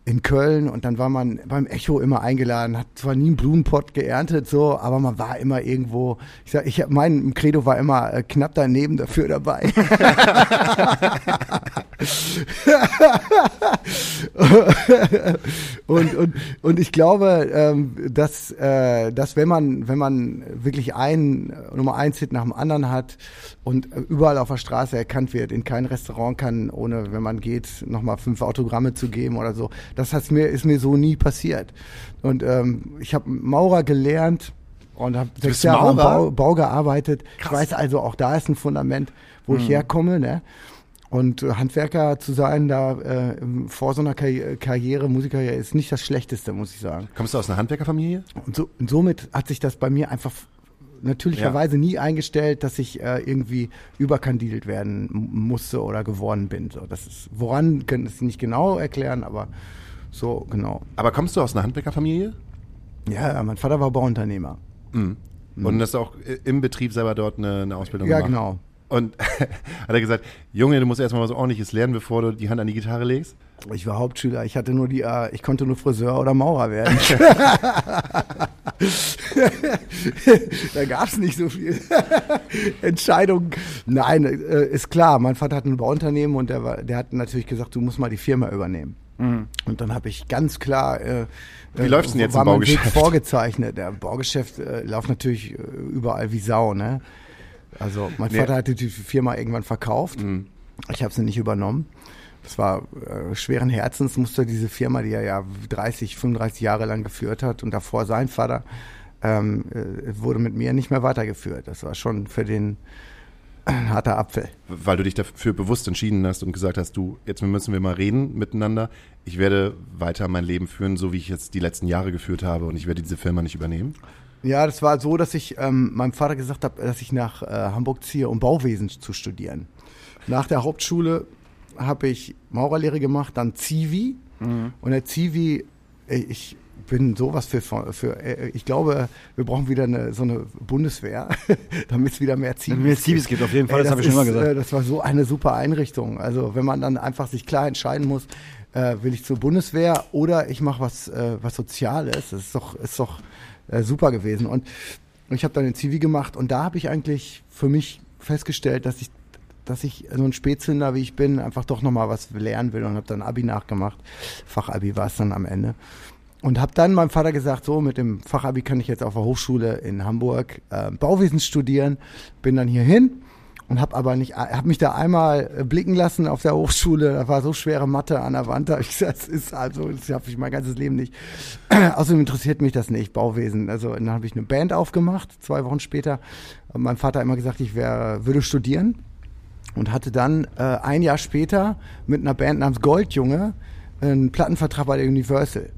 in Köln und dann war man beim Echo immer eingeladen, hat zwar nie einen Blumenpott geerntet, so, aber man war immer irgendwo, ich sag, ich mein Credo war immer äh, knapp daneben dafür dabei. und, und, und ich glaube, ähm, dass, äh, dass wenn man, wenn man wirklich einen Nummer eins Hit nach dem anderen hat und überall auf der Straße erkannt wird, in kein Restaurant kann, ohne, wenn man geht, nochmal fünf Autogramme zu geben oder so. Das hat's mir, ist mir so nie passiert. Und ähm, ich habe Maurer gelernt und habe sechs Jahre am? Bau, Bau gearbeitet. Ich weiß also, auch da ist ein Fundament, wo ich herkomme, ne? Und äh, Handwerker zu sein, da äh, vor so einer Karri Karriere, Musikkarriere, ist nicht das Schlechteste, muss ich sagen. Kommst du aus einer Handwerkerfamilie? Und, so, und somit hat sich das bei mir einfach natürlicherweise nie eingestellt, dass ich äh, irgendwie überkandidelt werden musste oder geworden bin. So, das ist, woran können es nicht genau erklären, aber so genau. Aber kommst du aus einer Handwerkerfamilie? Ja, ja, mein Vater war Bauunternehmer. Und hast du auch im Betrieb selber dort eine, eine Ausbildung Ja, gemacht? genau. Und hat er gesagt, Junge, du musst erstmal was ordentliches lernen, bevor du die Hand an die Gitarre legst? Ich war Hauptschüler. Ich hatte nur die, äh, ich konnte nur Friseur oder Maurer werden. da gab es nicht so viel Entscheidungen. Nein, äh, ist klar. Mein Vater hat ein Bauunternehmen und der, war, der hat natürlich gesagt, du musst mal die Firma übernehmen. Und dann habe ich ganz klar. Äh, Wie läuft's denn jetzt war im mein Weg Baugeschäft? vorgezeichnet. Der Baugeschäft äh, läuft natürlich äh, überall wie Sau, ne? Also mein Nee. Vater hatte die Firma irgendwann verkauft. Ich habe sie nicht übernommen. Das war äh, schweren Herzens, musste diese Firma, die er ja 30, 35 Jahre lang geführt hat und davor sein Vater, ähm, äh, wurde mit mir nicht mehr weitergeführt. Das war schon für den harter Apfel. Weil du dich dafür bewusst entschieden hast und gesagt hast, du, jetzt müssen wir mal reden miteinander. Ich werde weiter mein Leben führen, so wie ich jetzt die letzten Jahre geführt habe und ich werde diese Firma nicht übernehmen. Ja, das war so, dass ich ähm, meinem Vater gesagt habe, dass ich nach äh, Hamburg ziehe, um Bauwesen zu studieren. Nach der Hauptschule habe ich Maurerlehre gemacht, dann Zivi. Und der Zivi, äh, ich bin sowas für, für äh, ich glaube, wir brauchen wieder eine, so eine Bundeswehr, damit es wieder mehr Zivis Mehr Zivis gibt, auf jeden Fall, das habe ich schon mal gesagt. Äh, das war so eine super Einrichtung. Also wenn man dann einfach sich klar entscheiden muss, äh, will ich zur Bundeswehr oder ich mache was, äh, was Soziales, das ist doch, ist doch äh, super gewesen. Und ich habe dann den Zivi gemacht und da habe ich eigentlich für mich festgestellt, dass ich dass ich so ein Spätzünder wie ich bin, einfach doch nochmal was lernen will und habe dann Abi nachgemacht. Fachabi war es dann am Ende. Und habe dann meinem Vater gesagt, so mit dem Fachabi kann ich jetzt auf der Hochschule in Hamburg äh, Bauwesen studieren. Bin dann hier hin und habe aber nicht, habe mich da einmal äh, blicken lassen auf der Hochschule. Da war so schwere Mathe an der Wand. Da hab ich gesagt, das ist also, das habe ich mein ganzes Leben nicht. Außerdem interessiert mich das nicht, Bauwesen. Also dann habe ich eine Band aufgemacht, zwei Wochen später. Und mein Vater hat immer gesagt, ich wäre, würde studieren und hatte dann äh, ein Jahr später mit einer Band namens Goldjunge einen Plattenvertrag bei der Universal.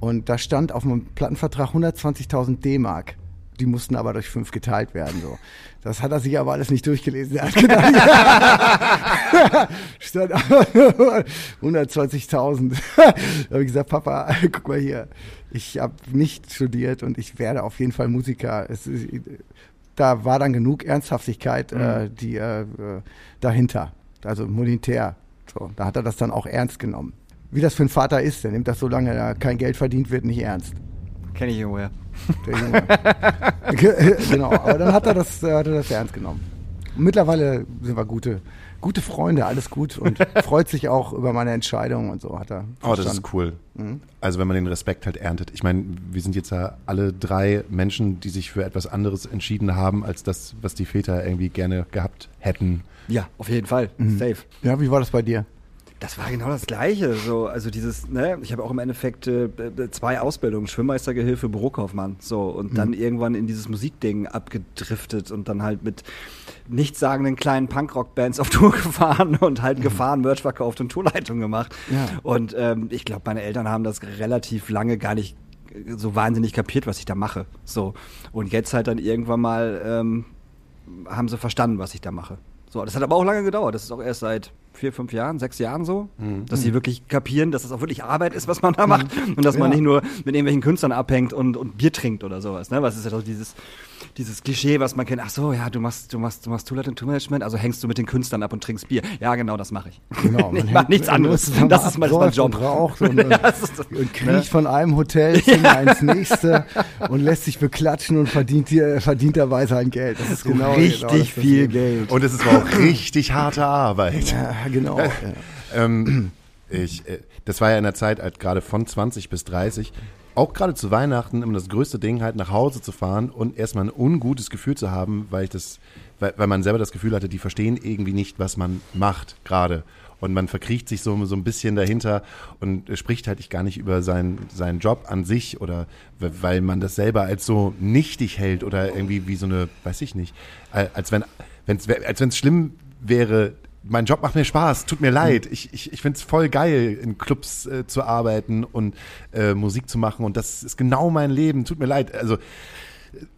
Und da stand auf meinem Plattenvertrag 120.000 D-Mark. Die mussten aber durch fünf geteilt werden. So. Das hat er sich aber alles nicht durchgelesen. Er hat gedacht, stand aber nur 120.000. da habe ich gesagt, Papa, guck mal hier, ich habe nicht studiert und ich werde auf jeden Fall Musiker. Es ist, da war dann genug Ernsthaftigkeit äh, die, äh, äh, dahinter, also monetär. So, da hat er das dann auch ernst genommen. Wie das für ein Vater ist, der nimmt das, solange er kein Geld verdient wird, nicht ernst. Kenne ich irgendwoher. Der Junge. genau, aber dann hat er das, äh, hat er das ernst genommen. Und mittlerweile sind wir gute, gute Freunde, alles gut und freut sich auch über meine Entscheidung und so hat er. Oh, das verstanden. ist cool. Also wenn man den Respekt halt erntet. Ich meine, wir sind jetzt ja alle drei Menschen, die sich für etwas anderes entschieden haben, als das, was die Väter irgendwie gerne gehabt hätten. Ja, auf jeden Fall. Mhm. Safe. Ja, wie war das bei dir? Das war genau das Gleiche. So, also dieses, ne, ich habe auch im Endeffekt äh, äh, zwei Ausbildungen, Schwimmmeistergehilfe, Bürokaufmann. So, und dann irgendwann in dieses Musikding abgedriftet und dann halt mit nichtssagenden kleinen Punkrock-Bands auf Tour gefahren und halt gefahren, Merch verkauft und Tourleitung gemacht. Ja. Und ähm, ich glaube, meine Eltern haben das relativ lange gar nicht so wahnsinnig kapiert, was ich da mache. So. Und jetzt halt dann irgendwann mal ähm, haben sie verstanden, was ich da mache. So, das hat aber auch lange gedauert. Das ist auch erst seit vier, fünf Jahren, sechs Jahren so, dass sie wirklich kapieren, dass das auch wirklich Arbeit ist, was man da macht und dass man Ja. nicht nur mit irgendwelchen Künstlern abhängt und, und Bier trinkt oder sowas. Ne? Was ist ja doch dieses, dieses Klischee, was man kennt. Ach so, ja, du machst, du machst, du machst Tourlet und Tourmanagement, also hängst du mit den Künstlern ab und trinkst Bier. Ja, genau, das mache ich. Genau, ich man mache nichts man anderes. man Das ist mein, das mein Job. Und raucht und, und, Ja, das das- und kriecht von einem Hotelzimmer ins nächste und lässt sich beklatschen und verdient, hier, verdient dabei sein Geld. Das ist genau richtig genau das viel. Geld. Und es ist auch richtig harte Arbeit. Ja, genau. Ja. Ähm, ich, äh, das war ja in der Zeit halt gerade von 20 bis 30. Auch gerade zu Weihnachten immer das größte Ding, halt nach Hause zu fahren und erstmal ein ungutes Gefühl zu haben, weil ich das, weil, weil man selber das Gefühl hatte, die verstehen irgendwie nicht, was man macht gerade. Und man verkriecht sich so, so ein bisschen dahinter und spricht halt gar nicht über seinen, seinen Job an sich oder weil man das selber als so nichtig hält oder irgendwie wie so eine, weiß ich nicht, als wenn wenn's, als wenn es schlimm wäre, mein Job macht mir Spaß, tut mir leid. Ich, ich, ich finde es voll geil, in Clubs äh, zu arbeiten und äh, Musik zu machen. Und das ist genau mein Leben, tut mir leid. Also, äh,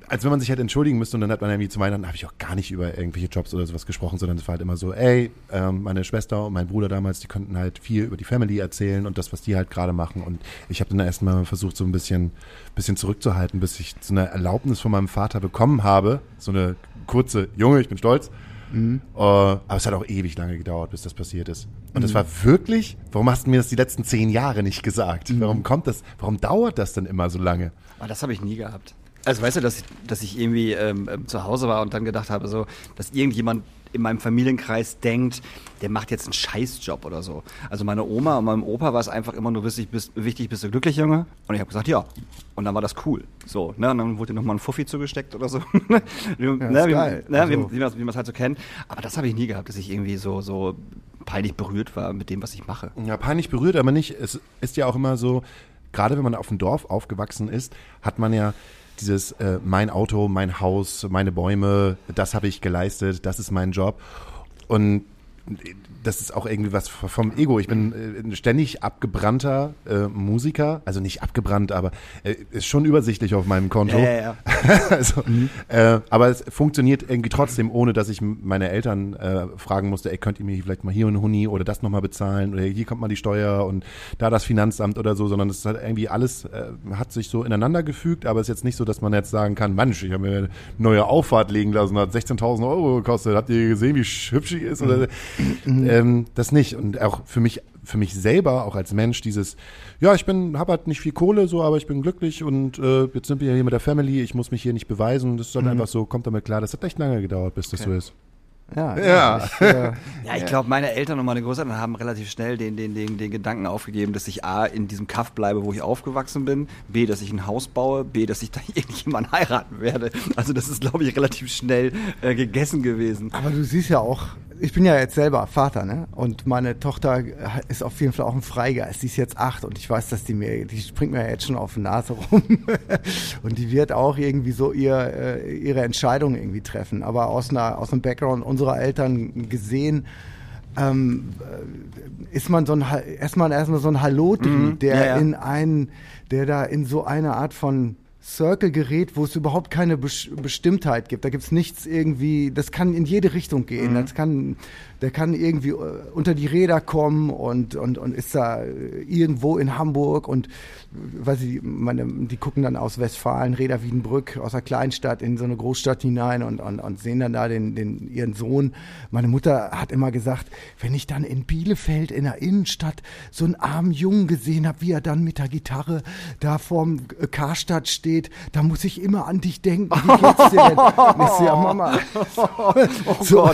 als wenn man sich halt entschuldigen müsste und dann hat man irgendwie zu Weihnachten, habe ich auch gar nicht über irgendwelche Jobs oder sowas gesprochen, sondern es war halt immer so, ey, ähm, meine Schwester und mein Bruder damals, die konnten halt viel über die Family erzählen und das, was die halt gerade machen. Und ich habe dann erstmal versucht, so ein bisschen, bisschen zurückzuhalten, bis ich so eine Erlaubnis von meinem Vater bekommen habe, so eine kurze, Junge, ich bin stolz, äh, aber es hat auch ewig lange gedauert, bis das passiert ist. Und das war wirklich, warum hast du mir das die letzten zehn Jahre nicht gesagt? Warum kommt das, warum dauert das denn immer so lange? Aber das habe ich nie gehabt. Also weißt du, dass ich, dass ich irgendwie ähm, zu Hause war und dann gedacht habe, so, dass irgendjemand in meinem Familienkreis denkt, der macht jetzt einen Scheißjob oder so. Also meine Oma und meinem Opa war es einfach immer nur wichtig, bist, wichtig, bist du glücklich, Junge? Und ich habe gesagt, ja. Und dann war das cool. So, ne? Und dann wurde nochmal ein Fuffi zugesteckt oder so. ne? geil. ne? Also- wie, wie man es halt so kennt. Aber das habe ich nie gehabt, dass ich irgendwie so, so peinlich berührt war mit dem, was ich mache. Ja, peinlich berührt, aber nicht. Es ist ja auch immer so, gerade wenn man auf dem Dorf aufgewachsen ist, hat man ja dieses äh, mein Auto, mein Haus, meine Bäume, das habe ich geleistet, das ist mein Job. Und das ist auch irgendwie was vom Ego. Ich bin äh, ein ständig abgebrannter äh, Musiker, also nicht abgebrannt, aber äh, ist schon übersichtlich auf meinem Konto. Ja, ja, ja. also, äh, aber es funktioniert irgendwie trotzdem, ohne dass ich meine Eltern äh, fragen musste, ey, könnt ihr mir vielleicht mal hier einen Huni oder das nochmal bezahlen oder hier kommt mal die Steuer und da das Finanzamt oder so, sondern es hat irgendwie alles, hat sich so ineinander gefügt, aber es ist jetzt nicht so, dass man jetzt sagen kann, Mensch, ich habe mir eine neue Auffahrt legen lassen, hat 16.000 Euro gekostet, habt ihr gesehen, wie hübsch die ist? Oder, ähm, das nicht und auch für mich für mich selber, auch als Mensch, dieses, ja, ich bin, habe halt nicht viel Kohle, so, aber ich bin glücklich und äh, jetzt sind wir hier mit der Family, ich muss mich hier nicht beweisen. Das ist dann einfach so, kommt damit klar. Das hat echt lange gedauert, bis das so ist. Ja, Ja. Ich, äh, Ja, ich glaube, meine Eltern und meine Großeltern haben relativ schnell den, den, den, den Gedanken aufgegeben, dass ich A, in diesem Kaff bleibe, wo ich aufgewachsen bin, B, dass ich ein Haus baue, B, dass ich da irgendjemanden heiraten werde. Also das ist, glaube ich, relativ schnell äh, gegessen gewesen. aber du siehst ja auch, ich bin ja jetzt selber Vater, ne? Und meine Tochter ist auf jeden Fall auch ein Freigeist. Die ist jetzt acht und ich weiß, dass die mir, die springt mir jetzt schon auf die Nase rum. und die wird auch irgendwie so ihr, äh, ihre Entscheidung irgendwie treffen. Aber aus einer, aus dem Background unserer Eltern gesehen, ähm, äh, ist man so ein erstmal erstmal so ein Hallotri, Mhm. der Ja, ja. in einen, der da in so eine Art von Circle gerät, wo es überhaupt keine Bes Bestimmtheit gibt. Da gibt's nichts irgendwie, das kann in jede Richtung gehen. Das kann, der kann irgendwie äh, unter die Räder kommen und, und, und ist da äh, irgendwo in Hamburg und äh, weiß ich, meine, die gucken dann aus Westfalen, Reda Wiedenbrück, aus einer Kleinstadt in so eine Großstadt hinein und, und, und sehen dann da den, den, ihren Sohn. Meine Mutter hat immer gesagt, wenn ich dann in Bielefeld in der Innenstadt so einen armen Jungen gesehen habe, wie er dann mit der Gitarre da vorm Karstadt steht, da muss ich immer an dich denken. Wie geht's dir denn? Und ich so, ja, Mama, so,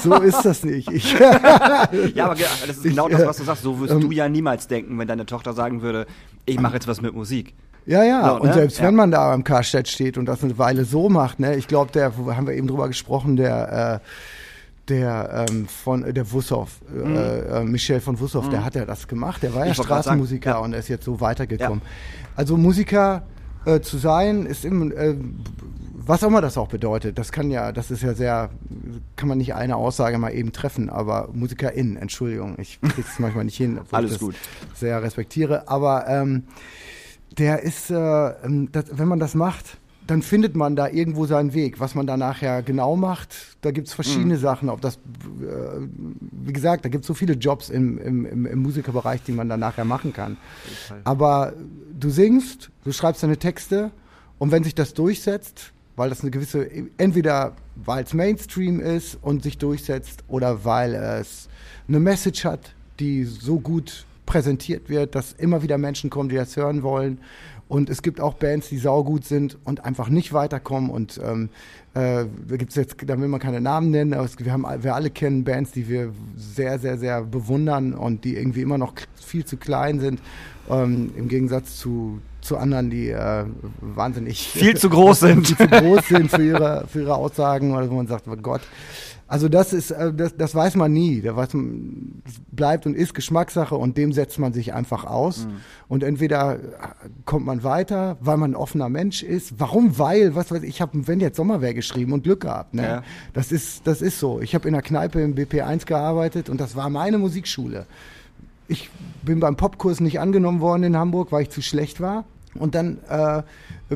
so ist das nicht. Ich, Ja, aber das ist genau das, äh, was du sagst. So wirst ähm, du ja niemals denken, wenn deine Tochter sagen würde, ich mache jetzt was mit Musik. Ja, ja, So, und ne? selbst Ja. wenn man da am Karstadt steht und das eine Weile so macht, ne, ich glaube, der, haben wir eben drüber gesprochen, der, der ähm, von äh, der Wussow, äh, äh, Michel von Wussow, der hat ja das gemacht. Der war ja Mhm. Ich sagen, Straßenmusiker ja. und er ist jetzt so weitergekommen. Also Musiker äh, zu sein, ist im, äh, was auch immer das auch bedeutet. Das kann ja, das ist ja sehr, kann man nicht eine Aussage mal eben treffen, aber Musikerin, Entschuldigung, ich kriege es manchmal nicht hin, obwohl Alles ich das gut. sehr respektiere, aber ähm, der ist, äh, ähm, das, wenn man das macht, dann findet man da irgendwo seinen Weg. Was man da nachher genau macht, da gibt's verschiedene Sachen. Ob das, äh, wie gesagt, da gibt's so viele Jobs im, im, im, Musikerbereich, die man dann nachher machen kann. Aber du singst, du schreibst deine Texte und wenn sich das durchsetzt, weil das eine gewisse, entweder weil es Mainstream ist und sich durchsetzt oder weil es eine Message hat, die so gut präsentiert wird, dass immer wieder Menschen kommen, die das hören wollen. Und es gibt auch Bands, die saugut sind und einfach nicht weiterkommen. Und ähm, äh, da gibt's jetzt, da will man keine Namen nennen, aber es, wir, haben, wir alle kennen Bands, die wir sehr, sehr, sehr bewundern und die irgendwie immer noch viel zu klein sind. Ähm, Im Gegensatz zu, zu anderen, die äh, wahnsinnig Viel zu groß sind. zu groß sind für ihre, für ihre Aussagen oder wo man sagt, oh Gott. Also das ist, äh, das, das weiß man nie. Da weiß man, das bleibt und ist Geschmackssache und dem setzt man sich einfach aus. Und entweder äh, kommt man weiter, weil man ein offener Mensch ist. Warum? Weil, was weiß ich, ich habe wenn jetzt Sommerwehr geschrieben und Glück gehabt. Ne? Ja. Das ist, das ist so. Ich habe in der Kneipe im BP1 gearbeitet und das war meine Musikschule ich bin beim Popkurs nicht angenommen worden in Hamburg, weil ich zu schlecht war. Und dann äh,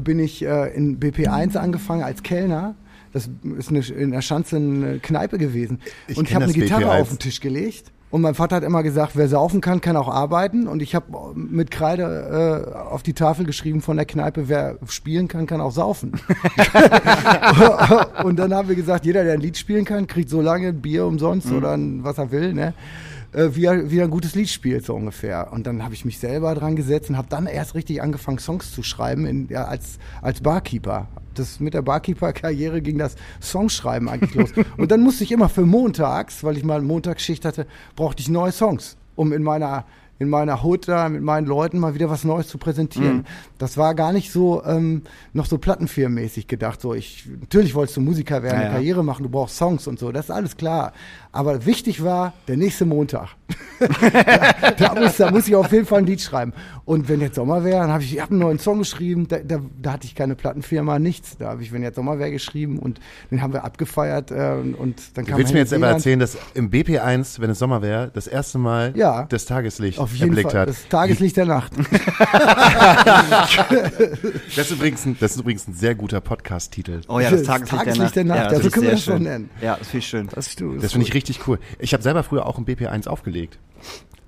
bin ich äh, in BP1 angefangen als Kellner. Das ist eine, in der Schanze eine Kneipe gewesen. Ich und ich habe eine Gitarre BP1. auf den Tisch gelegt. Und mein Vater hat immer gesagt, wer saufen kann, kann auch arbeiten. Und ich habe mit Kreide äh, auf die Tafel geschrieben von der Kneipe, wer spielen kann, kann auch saufen. und dann haben wir gesagt, jeder, der ein Lied spielen kann, kriegt so lange ein Bier umsonst oder ein, was er will, ne? Äh, Wie er, wie er ein gutes Lied spielt, so ungefähr. Und dann habe ich mich selber dran gesetzt und habe dann erst richtig angefangen, Songs zu schreiben in, ja, als, als Barkeeper. Das, mit der Barkeeper-Karriere ging das Songschreiben eigentlich los. Und dann musste ich immer für montags, weil ich mal Montagsschicht hatte, brauchte ich neue Songs, um in meiner in meiner Hut da mit meinen Leuten mal wieder was Neues zu präsentieren. Das war gar nicht so ähm, noch so plattenfirmenmäßig gedacht. So ich natürlich wolltest du Musiker werden, Ja, eine ja. Karriere machen, du brauchst Songs und so. Das ist alles klar. Aber wichtig war der nächste Montag. da, muss, da muss ich auf jeden Fall ein Lied schreiben. Und wenn jetzt Sommer wäre, dann habe ich, ich hab einen neuen Song geschrieben. Da, da, da hatte ich keine Plattenfirma, nichts. Da habe ich, wenn jetzt Sommer wäre, geschrieben und den haben wir abgefeiert äh, und, und dann Du kam willst mir jetzt aber erzählen, dass im BP1, wenn es Sommer wäre, das erste Mal Ja. das Tageslicht Auf jeden erblickt Fall. hat. Das Tageslicht der Nacht. Das ist übrigens ein, das ist übrigens ein sehr guter Podcast-Titel. Oh ja, das Das Tageslicht, Tageslicht der Nacht. Ja, Ja, das so finde ich können wir das schön. nennen. Ja, das finde ich schön. Das. Das finde ich richtig cool. Ich habe selber früher auch im BP1 aufgelegt.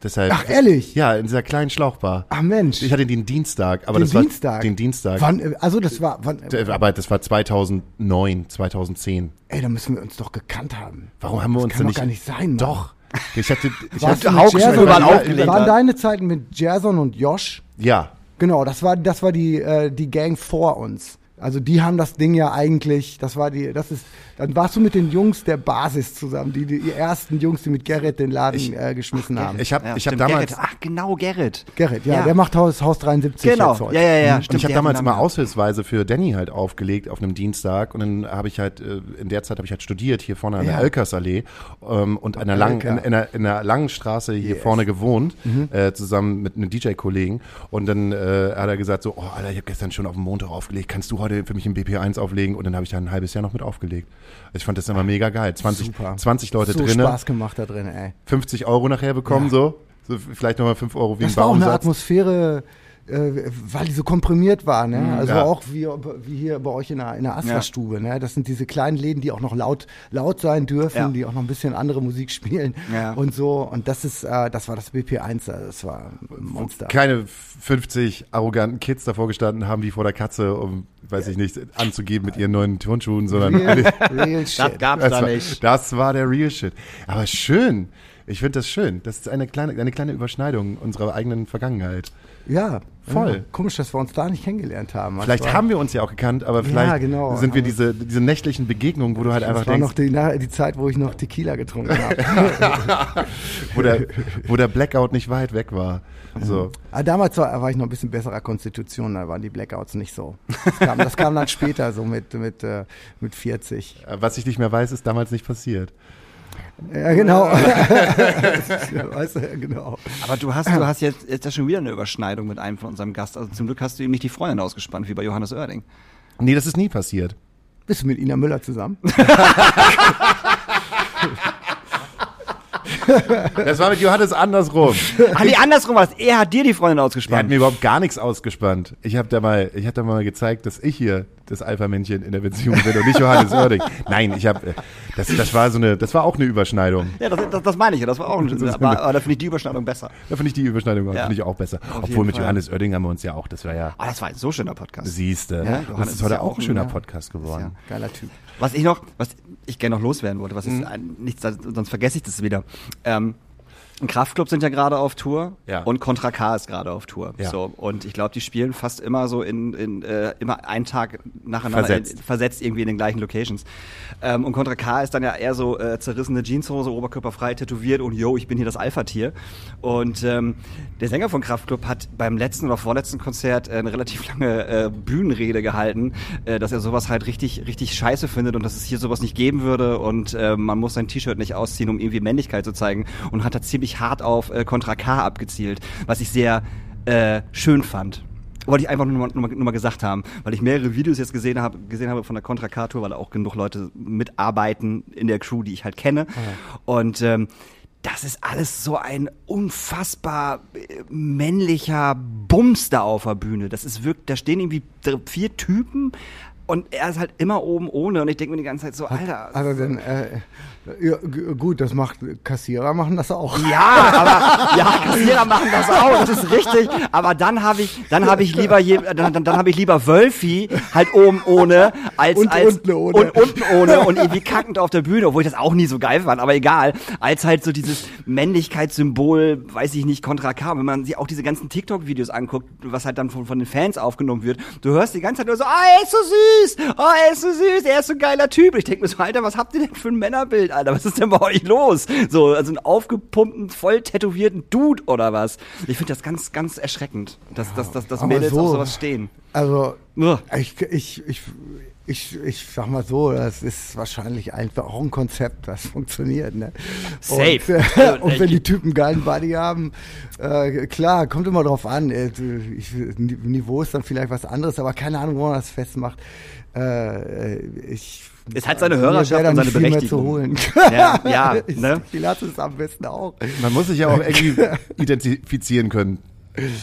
Deshalb, Ach, ehrlich? Ja, in dieser kleinen Schlauchbar. Ach Mensch. Ich hatte den Dienstag, aber den das Dienstag. war den Dienstag. Wann, äh, also das war, wann, D- Aber das war 2009, 2010. ey, da müssen wir uns doch gekannt haben. Warum haben wir das uns kann denn doch gar nicht sein, Mann. Doch. Ich hatte, ich Warst hatte du mit auch schon Gerson- überall Ja, aufgelegt, Waren deine Zeiten mit Gerson und Josh? ja. Genau, das war, das war die, äh, die Gang vor uns. Also die haben das Ding ja eigentlich, das war die, das ist, dann warst du mit den Jungs der Basis zusammen, die, die, ersten Jungs, die mit Gerrit den Laden Ich- äh, geschmissen haben. Ich habe Ja, ich hab damals Gerrit. Ach, genau, Gerrit. Gerrit, ja, Ja. der macht Haus, Haus 73 Genau, jetzt heute. ja, ja, ja. und Stimmt, ich habe damals immer aushilfsweise für Danny halt aufgelegt auf einem Dienstag und dann habe ich halt äh, in der Zeit habe ich halt studiert hier vorne an der Ja. Oelkersallee ähm, und an der langen in, in, der, in der langen Straße hier Yes. Mhm. vorne gewohnt äh, zusammen mit einem DJ-Kollegen und dann äh, hat er gesagt so oh Alter ich habe gestern schon auf dem Montag aufgelegt kannst du heute für mich im BP1 auflegen und dann habe ich da ein halbes Jahr noch mit aufgelegt ich fand das immer mega geil. 20 Super. 20 Leute so drinnen. Spaß gemacht da drin, ey. 50 Euro nachher bekommen so. So vielleicht nochmal 5 Euro wie Das ein war auch eine Baumsatz. Atmosphäre, äh, weil die so komprimiert war, ne? Also ja. auch wie, wie hier bei euch in der, in der Astra-Stube, ne? Das sind diese kleinen Läden, die auch noch laut, laut sein dürfen, Ja. die auch noch ein bisschen andere Musik spielen Ja. und so. Und das ist, äh, das war das BP1, also das war ein Monster. keine 50 arroganten Kids davor gestanden haben wie vor der Katze, um, weiß ich nicht, anzugeben mit ihren neuen Turnschuhen, sondern Real, real shit. Das gab's das, da war, nicht. das war der Real Shit. Aber schön. Ich finde das schön. Das ist eine kleine, eine kleine Überschneidung unserer eigenen Vergangenheit. Ja, Voll. Ja. Komisch, dass wir uns da nicht kennengelernt haben. Das Vielleicht haben wir uns ja auch gekannt, aber vielleicht genau. sind wir diese, diese nächtlichen Begegnungen, wo du halt einfach Das war noch denkst, die, die Zeit, wo ich noch Tequila getrunken habe. wo der, wo der Blackout nicht weit weg war. So. Aber damals war, war ich noch ein bisschen besserer Konstitution, da waren die Blackouts nicht so. Das kam, das kam dann später, so mit, mit, äh, mit 40. Was ich nicht mehr weiß, ist damals nicht passiert. Ja, genau. weißt du, ja, genau. Aber du hast, du hast jetzt, jetzt ja schon wieder eine Überschneidung mit einem von unserem Gast. Also zum Glück hast du ihm nicht die Freundin ausgespannt, wie bei Johannes Oerding. Nee, das ist nie passiert. Bist du mit Ina Müller zusammen? Das war mit Johannes andersrum. Ah, nee, andersrum war es. Er hat dir die Freundin Der hat ausgespannt. mir überhaupt gar nichts ausgespannt. Ich habe da mal, ich habe da mal gezeigt, dass ich hier das Alpha-Männchen in der Beziehung bin und nicht Johannes Oerding. Nein, ich habe, das, das war so eine, das war auch eine Überschneidung. Ja, das, das, das meine ich ja. Das war auch ein, aber, aber da finde ich die Überschneidung besser. Da finde ich die Überschneidung Ja. finde ich auch besser. Auf Obwohl mit Fall. Johannes Oerding haben wir uns ja auch, das war ja, Ah, das war ein so schöner Podcast. siehste. Ja, das ist ist heute ja auch ein schöner Podcast geworden. Geiler Typ. Was ich noch, was ich gerne noch loswerden wollte, was ist ein, nichts, sonst vergesse ich das wieder. Ähm, Kraftclub sind ja gerade auf Tour Ja. und Contra K ist gerade auf Tour. Ja. So und ich glaube, die spielen fast immer so in, in äh, immer einen Tag nacheinander Versetzt. In, versetzt irgendwie in den gleichen Locations. Ähm, und Contra K ist dann ja eher so äh, zerrissene Jeanshose, oberkörperfrei tätowiert und yo, ich bin hier das Alpha-Tier. Und ähm, der Sänger von Kraftklub hat beim letzten oder vorletzten Konzert äh, eine relativ lange äh, Bühnenrede gehalten, äh, dass er sowas halt richtig, richtig scheiße findet und dass es hier sowas nicht geben würde und äh, man muss sein T-Shirt nicht ausziehen, um irgendwie Männlichkeit zu zeigen und hat da ziemlich hart auf äh, Contra K abgezielt, was ich sehr äh, schön fand. Wollte ich einfach nur mal, nur, mal, nur mal gesagt haben, weil ich mehrere Videos jetzt gesehen habe, gesehen habe von der Contra K-Tour, weil da auch genug Leute mitarbeiten in der Crew, die ich halt kenne. Und ähm, das ist alles so ein unfassbar äh, männlicher Bums da auf der Bühne. Das ist wirklich, da stehen irgendwie vier Typen und er ist halt immer oben ohne und ich denke mir die ganze Zeit so, Alter. Also dann, äh, ja, gut, das macht Kassierer machen das auch. Ja, aber ja, Kassierer machen das auch, das ist richtig. Aber dann habe ich, dann habe ich lieber je, dann, dann, dann habe ich lieber Wölfi halt oben ohne als Und als unten ohne. und unten ohne und irgendwie kackend auf der Bühne, obwohl ich das auch nie so geil fand. Aber egal, als halt so dieses Männlichkeitssymbol, weiß ich nicht, Kontra K. Wenn man sich auch diese ganzen TikTok-Videos anguckt, was halt dann von, von den Fans aufgenommen wird, du hörst die ganze Zeit nur so, ah, er ist so süß, oh, er ist so süß, er ist so ein geiler Typ. Ich denke mir so, Alter, was habt ihr denn für ein Männerbild, Alter? Was ist denn bei euch los? So, also einen aufgepumpten, voll tätowierten Dude oder was? Ich finde das ganz, ganz erschreckend, dass, dass, dass, dass aber Mädels so- auf sowas stehen. Also, ich, ich, ich, ich, ich sag mal so, das ist wahrscheinlich einfach auch ein Konzept, das funktioniert. Ne? Safe. Und, äh, Also, und wenn ich- die Typen geilen Body haben, äh, klar, kommt immer drauf an. Äh, ich, Niveau ist dann vielleicht was anderes, aber keine Ahnung, wo man das festmacht. Äh, ich, Es hat seine mir Hörerschaft und seine nicht viel mehr Berechtigung. Zu holen. Ja, ja, ne? Die lassen es am besten auch. Man muss sich ja auch irgendwie identifizieren können.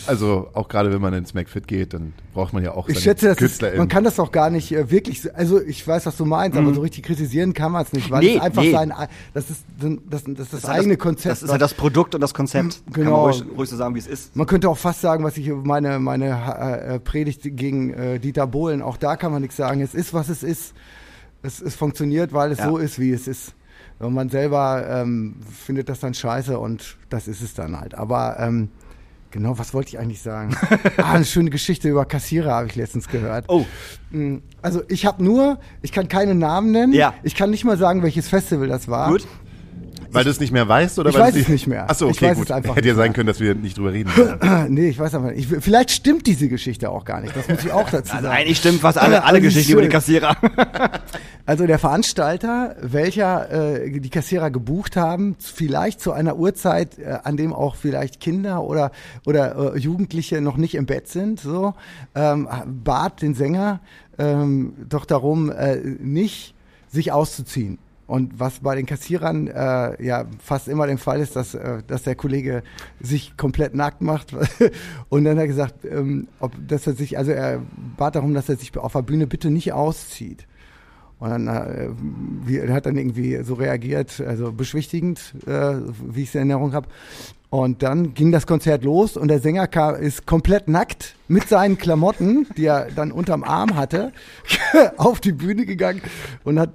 Also auch gerade wenn man ins McFit geht, dann braucht man ja auch Ich seine schätze, ist, KünstlerInnen. man kann das auch gar nicht äh, wirklich, so- also ich weiß, was du meinst, aber so richtig kritisieren kann man es nicht, weil Mhm. Nee, es einfach nee. sein, das ist das, das, das, ist das eigene das, Konzept. Das ist halt das Produkt und das Konzept. Kann Genau. man ruhig, ruhig so sagen, wie es ist. man könnte auch fast sagen, was ich meine, meine äh, Predigt gegen äh, Dieter Bohlen, auch da kann man nichts sagen. Es ist, was es ist. Es, es funktioniert, weil es Ja. so ist, wie es ist. Und man selber ähm, findet das dann scheiße und das ist es dann halt. Aber ähm, genau, was wollte ich eigentlich sagen? ah, eine schöne Geschichte über Kassierer habe ich letztens gehört. Oh, Mm, Also ich habe nur, ich kann keine Namen nennen. Ja. Ich kann nicht mal sagen, welches Festival das war. gut. Weil du es nicht mehr weißt oder Ich weil weiß es nicht mehr. Achso, Ich okay, weiß gut. es einfach Hätte ja nicht sein können, dass wir nicht drüber reden. nee, ich weiß aber nicht. Ich, vielleicht stimmt diese Geschichte auch gar nicht. Das muss ich auch dazu Also sagen. eigentlich stimmt fast alle, alle Also, Geschichten über die. Kassierer. Also der Veranstalter, welcher äh, die Kassierer gebucht haben, vielleicht zu einer Uhrzeit, äh, an dem auch vielleicht Kinder oder oder äh, Jugendliche noch nicht im Bett sind, so ähm, bat den Sänger ähm, doch darum, äh, nicht sich auszuziehen. Und was bei den Kassierern äh, ja fast immer der Fall ist, dass, äh, dass der Kollege sich komplett nackt macht. Und dann hat er gesagt, ähm, ob, dass er sich, also er bat darum, dass er sich auf der Bühne bitte nicht auszieht. Und dann äh, wie, hat dann irgendwie so reagiert, also beschwichtigend, äh, wie ich es in Erinnerung habe. Und dann ging das Konzert los und der Sänger kam, ist komplett nackt mit seinen Klamotten, die er dann unterm Arm hatte, auf die Bühne gegangen und hat,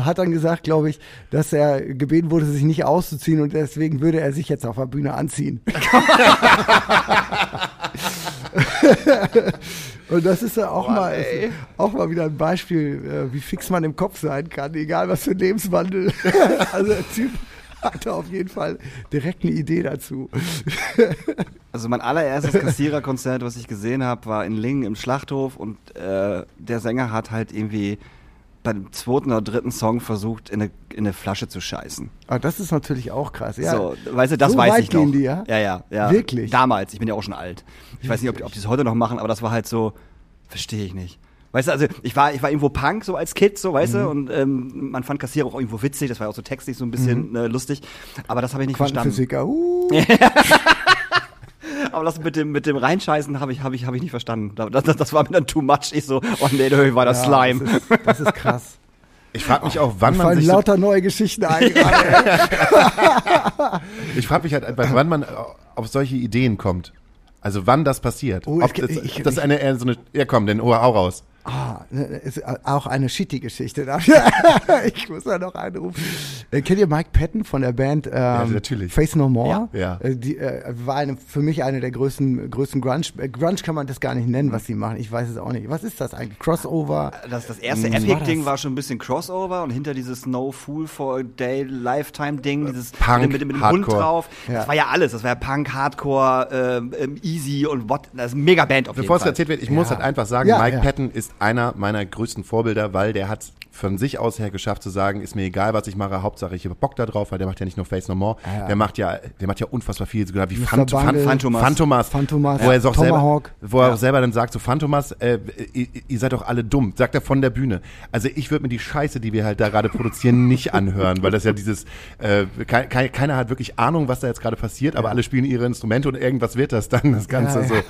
hat dann gesagt, glaube ich, dass er gebeten wurde, sich nicht auszuziehen und deswegen würde er sich jetzt auf der Bühne anziehen. Und das ist ja auch, mal, ist auch mal wieder ein Beispiel, äh, wie fix man im Kopf sein kann, egal was für ein Lebenswandel. also der Typ hatte auf jeden Fall direkt eine Idee dazu. Also mein allererstes Kassiererkonzert, was ich gesehen habe, war in Lingen im Schlachthof und äh, der Sänger hat halt irgendwie beim zweiten oder dritten Song versucht, in eine, in eine Flasche zu scheißen. Ah, das ist natürlich auch krass. Ja. So, weißt du, das So weiß weit ich noch. gehen die, ja? Ja, ja, ja. Wirklich? Damals, ich bin ja auch schon alt. Ich weiß nicht, ob, ob die es heute noch machen, aber das war halt so, verstehe ich nicht. Weißt du, also ich war, ich war irgendwo Punk so als Kid, so weißt Mhm. du, und ähm, man fand Kassierer auch irgendwo witzig, das war ja auch so textlich so ein bisschen äh, lustig, aber das habe ich nicht verstanden. Quantenphysiker. Uh. Aber das mit dem mit dem Reinscheißen habe ich habe ich habe ich nicht verstanden. Das, das, das war mir dann too much. Ich so, oh nee, nee war das Ja, Slime. Das ist, das ist krass. Ich frage mich auch, wann man fallen sich so, lauter neue Geschichten ein. ich frage mich halt, einfach, wann man auf solche Ideen kommt. Also wann das passiert. Oh, Ob ich- das, ich- das ich- eine eher so eine, ja komm, dann hau hau raus. Ah, ne, ist auch eine shitty Geschichte. ich muss da noch einrufen. Äh, kennt ihr Mike Patton von der Band ähm, natürlich. Face No More? Ja. Ja. Äh, die äh, war eine, für mich eine der größten, größten Grunge. Äh, Grunge kann man das gar nicht nennen, was sie machen. Ich weiß es auch nicht. Was ist das eigentlich? Crossover? Das, das erste Was war Epic-Ding das? war schon ein bisschen Crossover und hinter dieses No Fool for a Day Lifetime-Ding, dieses Punk, mit, dem- mit, dem- mit dem Hund drauf. Ja. Das war ja alles. Das war ja Punk, Hardcore, ähm, ähm, Easy und what. Das ist eine Mega-Band auf jeden Bevor es Fall. erzählt wird, ich muss Ja. halt einfach sagen, Ja, Mike ja. Patton ist einer meiner größten Vorbilder, weil der hat von sich aus her geschafft zu sagen, ist mir egal, was ich mache, Hauptsache ich habe Bock da drauf, weil der macht ja nicht nur Face No More, Ja. der macht ja, der macht ja unfassbar viel, sogar wie. Phant Bungle, Phantomas. Phantomas. Phantomas. Wo er auch selber, wo er auch selber dann sagt, so Phantomas, äh, ihr, ihr seid doch alle dumm, sagt er von der Bühne. Also ich würde mir die Scheiße, die wir halt da gerade produzieren, nicht anhören, weil das ja dieses, äh, kei- keiner hat wirklich Ahnung, was da jetzt gerade passiert, aber alle spielen ihre Instrumente und irgendwas wird das dann, das Ganze Ja, so. ja.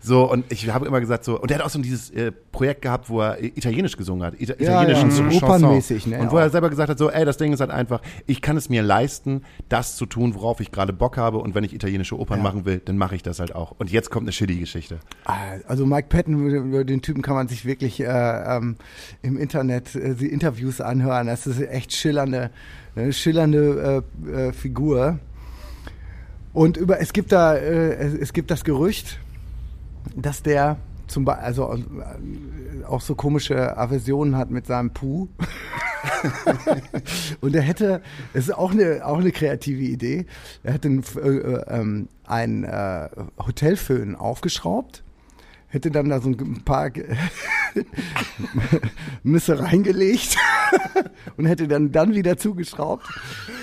So, und ich habe immer gesagt so, und der hat auch so dieses äh, Projekt gehabt, wo er Italienisch gesungen hat, Ita Ja, italienischen ja, Chanson. Opernmäßig, ne, Und wo er selber gesagt hat so, ey, das Ding ist halt einfach, ich kann es mir leisten, das zu tun, worauf ich gerade Bock habe und wenn ich italienische Opern machen will, dann mache ich das halt auch. Und jetzt kommt eine shitty Geschichte. Ah, Also Mike Patton, über- den Typen kann man sich wirklich äh, ähm, im Internet äh, die Interviews anhören. Das ist echt schillernde, eine schillernde äh, äh, Figur. Und über es gibt da äh, es gibt das Gerücht, dass der zum Beispiel also äh, auch so komische Aversionen hat mit seinem Puh. Und er hätte, es ist auch eine, auch eine kreative Idee, er hätte einen, äh, äh, ähm, einen äh, Hotelföhn aufgeschraubt, hätte dann da so ein paar Nüsse reingelegt und hätte dann, dann wieder zugeschraubt.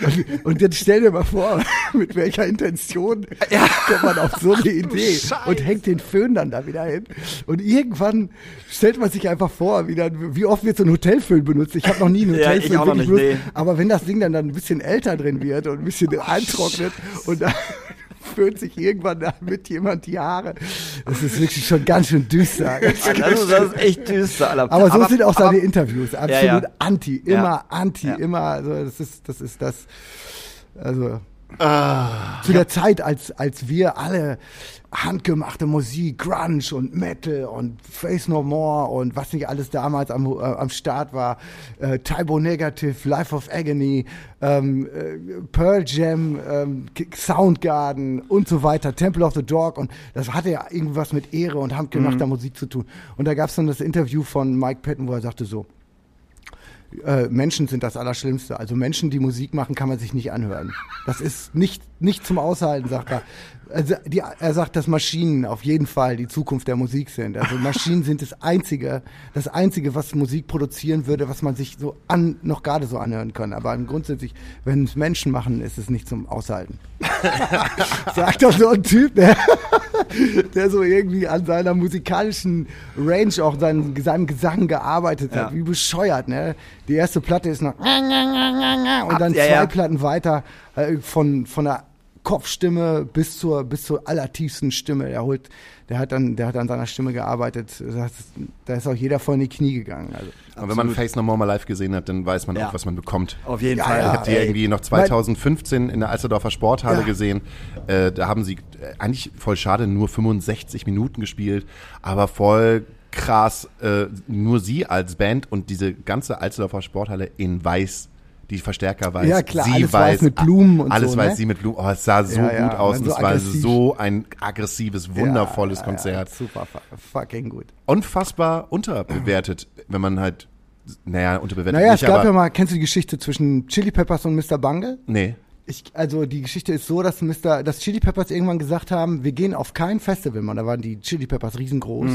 Und, und jetzt stell dir mal vor, mit welcher Intention kommt man auf so eine Idee und hängt den Föhn dann da wieder hin. Und irgendwann stellt man sich einfach vor, wie, dann, wie oft wird so ein Hotelföhn benutzt. Ich habe noch nie einen Ja, Hotelföhn nicht, benutzt. nee. Aber wenn das Ding dann, dann ein bisschen älter drin wird und ein bisschen eintrocknet und dann föhnt sich irgendwann damit jemand die Haare. Das ist wirklich schon ganz schön düster. Das ist, das ist echt düster, Alter. Aber so sind auch seine aber- Interviews. Absolut Ja, ja. anti, immer anti, immer. Also das ist, das ist das. Also Ah. zu der Zeit, als als wir alle handgemachte Musik, Grunge und Metal und Face No More und was nicht alles damals am, äh, am Start war, äh, Typo Negative, Life of Agony, ähm, äh, Pearl Jam, ähm, Soundgarden und so weiter, Temple of the Dog und das hatte ja irgendwas mit Ehre und handgemachter Musik zu tun. Und da gab es dann das Interview von Mike Patton, wo er sagte so, äh, Menschen sind das Allerschlimmste. Also Menschen, die Musik machen, kann man sich nicht anhören. Das ist nicht, nicht zum Aushalten, sagt er. Also die, er sagt, dass Maschinen auf jeden Fall die Zukunft der Musik sind. Also Maschinen sind das Einzige, das Einzige, was Musik produzieren würde, was man sich so an, noch gerade so anhören kann. Aber grundsätzlich, wenn es Menschen machen, ist es nicht zum Aushalten. sagt doch so ein Typ, der, der so irgendwie an seiner musikalischen Range auch seinen, seinem Gesang gearbeitet hat. Ja. Wie bescheuert, ne? Die erste Platte ist noch und dann ja, zwei ja. Platten weiter äh, von, von der Kopfstimme bis zur, bis zur allertiefsten Stimme. Der holt, der hat dann, der hat an seiner Stimme gearbeitet. Das, da ist auch jeder voll in die Knie gegangen. Also. Und wenn man Face No More mal live gesehen hat, dann weiß man Ja. auch, was man bekommt. Auf jeden Ja, Fall. Ich habe die irgendwie noch 2015 in der Alsterdorfer Sporthalle Ja. gesehen. Äh, da haben sie äh, eigentlich voll schade nur 65 Minuten gespielt, aber voll krass äh, nur sie als Band und diese ganze Alsterdorfer Sporthalle in weiß. Die Verstärker weiß, Ja, klar, sie alles weiß, weiß mit Blumen und alles so, weiß ne? sie mit Blumen. Oh, es sah so Ja, ja, gut aus und so es war so ein aggressives, wundervolles Ja, Konzert. Super, fu- fucking gut. Unfassbar unterbewertet, wenn man halt, naja, unterbewertet Naja, nicht, es gab ja mal, kennst du die Geschichte zwischen Chili Peppers und Mr. Bungle? nee. Ich, also die Geschichte ist so, dass Mr., dass Chili Peppers irgendwann gesagt haben, wir gehen auf kein Festival, man. Da waren die Chili Peppers riesengroß.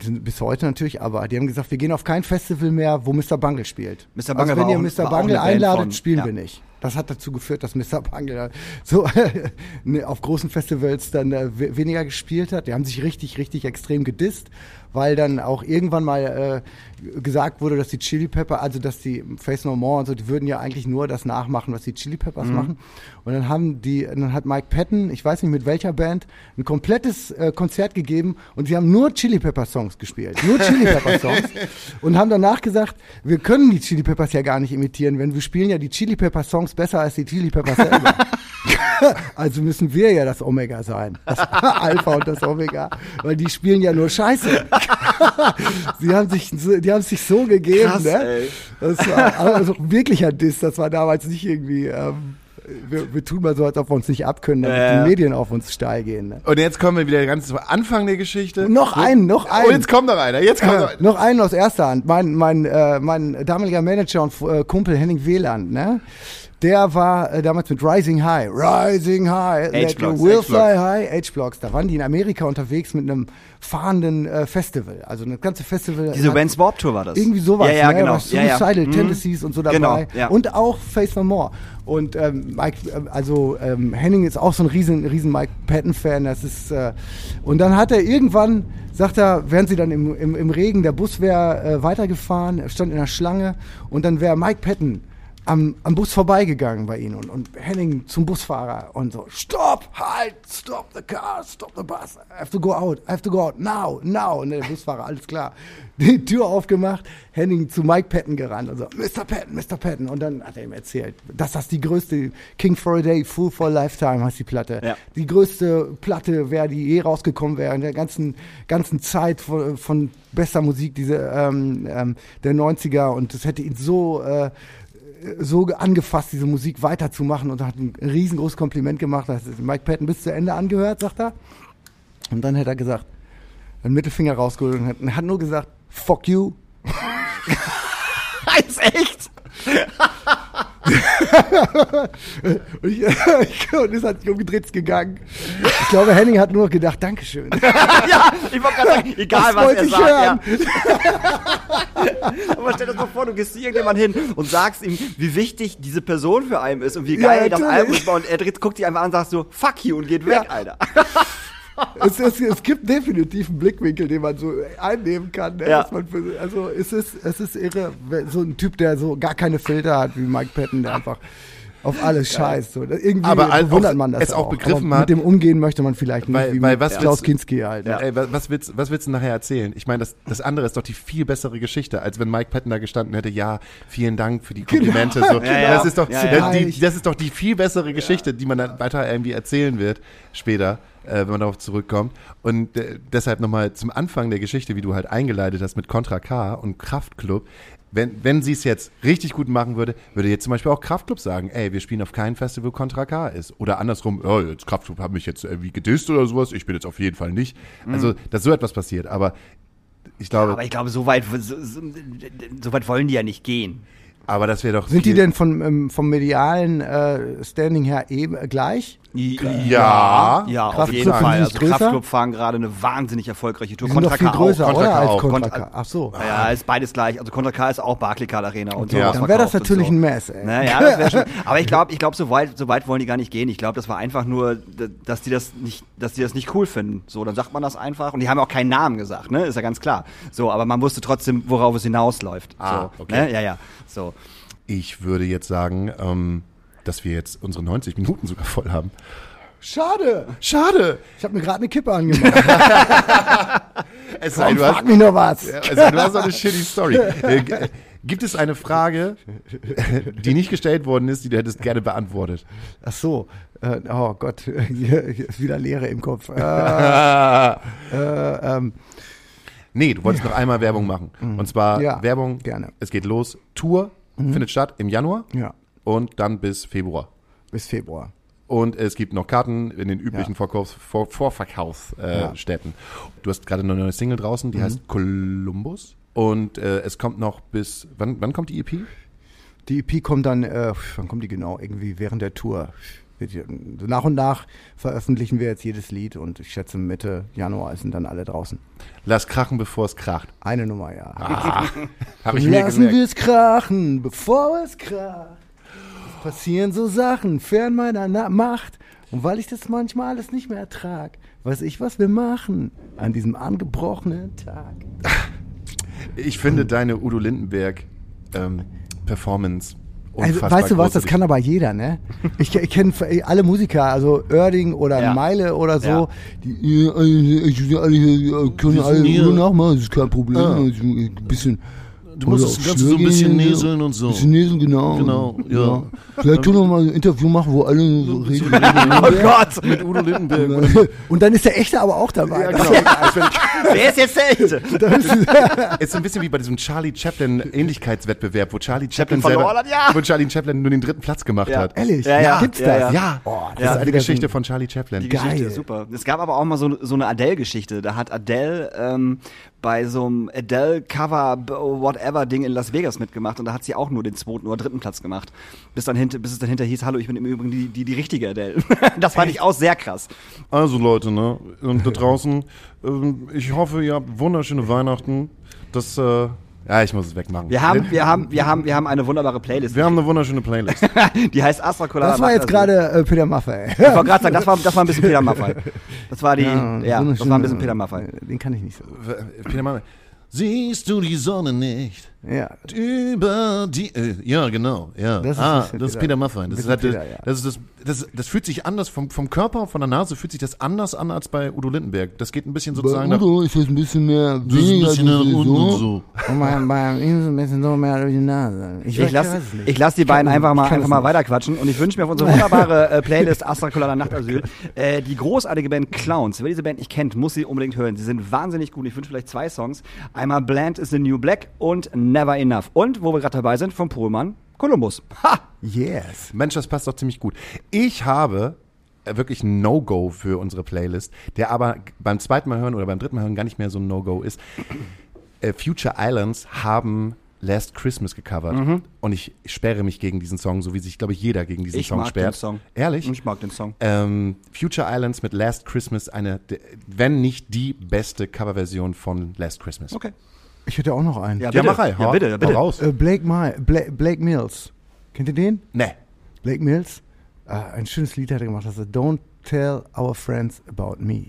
Sind bis heute natürlich, aber die haben gesagt, wir gehen auf kein Festival mehr, wo Mr. Bungle spielt. Mr. Bungle also wenn ihr Mr. auch Bungle einladet, von- spielen ja. wir nicht. Das hat dazu geführt, dass Mr. Bungle so ne, auf großen Festivals dann äh, we- weniger gespielt hat. Die haben sich richtig, richtig extrem gedisst, weil dann auch irgendwann mal äh, gesagt wurde, dass die Chili Pepper, also dass die Face No More und so, die würden ja eigentlich nur das nachmachen, was die Chili Peppers machen. Und dann haben die, dann hat Mike Patton, ich weiß nicht mit welcher Band, ein komplettes äh, Konzert gegeben und sie haben nur Chili Pepper Songs gespielt, nur Chili Pepper Songs und haben danach gesagt, wir können die Chili Peppers ja gar nicht imitieren, wenn wir spielen ja die Chili Pepper Songs besser als die Chili Peppers selber. also müssen wir ja das Omega sein, das Alpha und das Omega, weil die spielen ja nur Scheiße. sie haben sich, so, die haben sich so gegeben, Krass, ne? ey. Das war also wirklicher Diss, das war damals nicht irgendwie. Ähm, wir, wir tun mal so, als ob wir uns nicht abkönnen, damit ja. die Medien auf uns steil gehen. Ne? Und jetzt kommen wir wieder ganz zum Anfang der Geschichte. Noch einen, noch Und einen. jetzt kommt noch einer. Jetzt kommt noch Äh, einer. noch einen aus erster Hand. Mein, mein, äh, mein damaliger Manager und äh, Kumpel Henning Wieland, ne? Der war äh, damals mit Rising High. Rising High. Let your will fly high. H-Blocks. Da waren die in Amerika unterwegs mit einem fahrenden äh, Festival. Also das ganze Festival. Diese Vans Warp Tour war das. Irgendwie sowas, Ja, ja, ne? genau. Was Ja, ja. Suicidal Mhm. Tendencies und so dabei. Genau, ja. Und auch Face No More. Und ähm, Mike, ähm, also ähm, Henning ist auch so ein riesen, riesen Mike Patton-Fan. Das ist äh, und dann hat er irgendwann, sagt er, wären sie dann im, im, im Regen, der Bus wäre äh, weitergefahren, er stand in der Schlange und dann wäre Mike Patton am, am Bus vorbeigegangen bei ihnen und, und Henning zum Busfahrer und so, stop, halt, stop the car, stop the bus, I have to go out, I have to go out, now, now. Und der Busfahrer, alles klar, die Tür aufgemacht, Henning zu Mike Patton gerannt und so, Mr. Patton, Mr. Patton. Und dann hat er ihm erzählt, dass das die größte, King for a Day, Fool for a Lifetime heißt die Platte. Ja. Die größte Platte wäre, die je rausgekommen wäre in der ganzen, ganzen Zeit von, von bester Musik diese, ähm, ähm, der 90er und das hätte ihn so, äh, so ge- angefasst, diese Musik weiterzumachen und hat ein riesengroßes Kompliment gemacht. Ist Mike Patton bis zu Ende angehört, sagt er. Und dann hat er gesagt, einen Mittelfinger rausgeholt und hat, hat nur gesagt, fuck you. Ist echt? Und, ich, und ist hat sich umgedreht ist gegangen. Ich glaube, Henning hat nur noch gedacht, Dankeschön. ja, ich wollte gerade sagen, egal Das was wollte er ich sagt. hören. Ja. Aber stell dir das mal vor, du gehst zu irgendjemand hin und sagst ihm, wie wichtig diese Person für einen ist und wie Ja, geil das natürlich. Album ist. Und er dreht, guckt dich einfach an und sagt so, fuck you und geht weg, Ja. Alter. Es, es, es gibt definitiv einen Blickwinkel, den man so einnehmen kann. Ne? Ja. Für, also es ist, es ist irre, wenn so ein Typ, der so gar keine Filter hat wie Mike Patton, der einfach auf alles scheißt. So. Irgendwie Aber bewundert auch- man das es auch begriffen Aber hat- Mit dem umgehen möchte man vielleicht nicht, Weil- wie weil mit was Klaus willst- Kinski halt. Ne? Ey, wa- was willst, was willst du nachher erzählen? Ich meine, das, das andere ist doch die viel bessere Geschichte, als wenn Mike Patton da gestanden hätte, ja, vielen Dank für die Komplimente. so. Ja, ja. Das, ist doch, Ja, das- ja. Die, das ist doch die viel bessere Geschichte, die man dann weiter irgendwie erzählen wird, später, äh, wenn man darauf zurückkommt. Und äh, deshalb nochmal zum Anfang der Geschichte, wie du halt eingeleitet hast mit Contra K und Kraftklub. Wenn, wenn sie es jetzt richtig gut machen würde, würde jetzt zum Beispiel auch Kraftklub sagen, ey, wir spielen auf keinem Festival, wo Contra K ist. Oder andersrum, oh, jetzt Kraftklub hat mich jetzt irgendwie gedisst oder sowas, ich bin jetzt auf jeden Fall nicht. Also, dass so etwas passiert. Aber ich glaube, Aber ich glaube, so weit, so, so, so weit wollen die ja nicht gehen. aber das wäre doch. Sind die denn von, ähm, vom medialen äh, Standing her eben gleich? Ja. Ja, auf Kraftklub jeden Fall. die Also größer? Kraftklub fahren gerade eine wahnsinnig erfolgreiche Tour. Doch viel K auch. größer, Contra oder? K Als auch. Contra Contra- K. Ach so. Ja, ist beides gleich. Also Contra K ist auch Barclaycard Arena und so. Ja. Dann wäre das natürlich ein Mess, ey. Naja, das wäre schon. Aber ich glaube, ich glaube, so weit, so weit wollen die gar nicht gehen. Ich glaube, das war einfach nur, dass die das nicht, dass die das nicht cool finden. So, dann sagt man das einfach. Und die haben auch keinen Namen gesagt, ne? Ist ja ganz klar. So, aber man wusste trotzdem, worauf es hinausläuft. Ah, so, okay. Ne? Ja, ja. So. Ich würde jetzt sagen, ähm, dass wir jetzt unsere 90 Minuten sogar voll haben. Schade. Schade! Ich habe mir gerade eine Kippe angemacht. Es sei, Komm, du hast, frag mich noch was. Ja, also, du hast doch eine shitty Story. Äh, äh, Gibt es eine Frage, die nicht gestellt worden ist, die du hättest gerne beantwortet? Ach so. Äh, oh Gott, hier, hier ist wieder Leere im Kopf. Äh, äh, ähm, Nee, du wolltest noch einmal Werbung machen. Und zwar Ja, Werbung, gerne. es geht los. Tour findet statt im Januar ja, und dann bis Februar. bis Februar. Und es gibt noch Karten in den üblichen Ja. Vorkaufs Vor Vorverkaufsstätten. Äh, Ja. Du hast gerade eine neue Single draußen, die heißt Columbus. Und äh, es kommt noch bis, wann, wann kommt die EP? Die EP kommt dann, äh, wann kommt die genau? Irgendwie während der Tour. Nach und nach veröffentlichen wir jetzt jedes Lied und ich schätze Mitte Januar sind dann alle draußen. Lass krachen, bevor es kracht. Eine Nummer, ja. Hab ich Lassen wir es krachen, bevor es kracht. Es passieren so Sachen fern meiner Na Macht. Und weil ich das manchmal alles nicht mehr ertrag, weiß ich, was wir machen an diesem angebrochenen Tag. Ich finde deine Udo Lindenberg ähm, Performance Also, weißt du was, das kann aber jeder, ne? Ich, ich kenne alle Musiker, also Oerding oder Ja. Meile oder so, Ja. die ja, ich, können alle nur nachmachen, das ist kein Problem. Ah. Also, ein bisschen, Du musst das Ganze so ein bisschen näseln und so. Bisschen näseln, genau. Genau, ja. Vielleicht können wir mal ein Interview machen, wo alle so reden. Oh Gott! Mit Udo Lindenberg. Und dann ist der Echte aber auch dabei. Ja, genau. Wer ist jetzt der Echte? ist so ein bisschen wie bei diesem Charlie Chaplin Ähnlichkeitswettbewerb, wo Charlie Chaplin, verloren selber, hat, ja. wo Charlie Chaplin nur den dritten Platz gemacht Ja. hat. Ehrlich? Ja, ja. Gibt's Ja, das? ja. Ja, Oh, das ist eine Geschichte von Charlie Chaplin. Die Geschichte Geil. ist super. Es gab aber auch mal so, so eine Adele-Geschichte. Da hat Adele ähm, bei so einem Adele-Cover, b- whatever-Ding in Las Vegas mitgemacht und da hat sie auch nur den zweiten oder dritten Platz gemacht. Bis, dann bis es dann hinter hieß, hallo, ich bin im Übrigen die, die, die richtige Adele. das fand ich auch sehr krass. Also Leute, ne? Und da draußen, ähm, ich hoffe, ihr habt wunderschöne Weihnachten. Das, äh, Ja, ich muss es wegmachen. Wir haben, wir haben, wir haben, wir haben eine wunderbare Playlist. wir haben eine wunderschöne Playlist. die heißt Astra Colada. Das war jetzt gerade äh, Peter Maffay. Ich wollte gerade sagen, das war, das war ein bisschen Peter Maffay. Das war die, ja, das wunderschön. war ein bisschen Peter Maffay. Den kann ich nicht so. Peter Maffay. Siehst du die Sonne nicht? Ja. Über die, äh, ja, genau, ja. Das ist ah, ein das ist Peter- Maffay. Das, halt, Peter, ja. Das, das, das, das fühlt sich anders vom, vom Körper, von der Nase fühlt sich das anders an als bei Udo Lindenberg. Das geht ein bisschen sozusagen Bei nach, Udo ist das ein bisschen mehr Das ist ein weniger bisschen nach so. unten und so. Und bei, bei ihm ist es ein bisschen so mehr durch die Nase. Ich weiß- lasse ich lass die beiden einfach mal, Ich einfach mal weiterquatschen und ich wünsche mir auf unsere wunderbare äh, Playlist Astra Colada Nachtasyl äh, die großartige Band Clowns. Wer diese Band nicht kennt, muss sie unbedingt hören. Sie sind wahnsinnig gut. Ich wünsche vielleicht zwei Songs. Einmal Bland is the New Black und Never Enough. Und, wo wir gerade dabei sind, vom Pohlmann, Columbus. Ha! Yes. Mensch, das passt doch ziemlich gut. Ich habe äh, wirklich ein No-Go für unsere Playlist, der aber beim zweiten Mal hören oder beim dritten Mal hören gar nicht mehr so ein No-Go ist. Äh, Future Islands haben Last Christmas gecovert und ich sperre mich gegen diesen Song, so wie sich, glaube ich, jeder gegen diesen Ich Song mag sperrt. den Song. Ehrlich? Ich mag den Song. Ähm, Future Islands mit Last Christmas, eine, wenn nicht die beste Coverversion von Last Christmas. Okay. Ich hätte auch noch einen. Ja, Ja, bitte. mach rein. Ja, bitte, hau bitte. raus. Äh, Blake, My, Blake, Blake Mills. Kennt ihr den? Nee. Blake Mills? Äh, ein schönes Lied hat er gemacht. Das ist Don't Tell Our Friends About Me.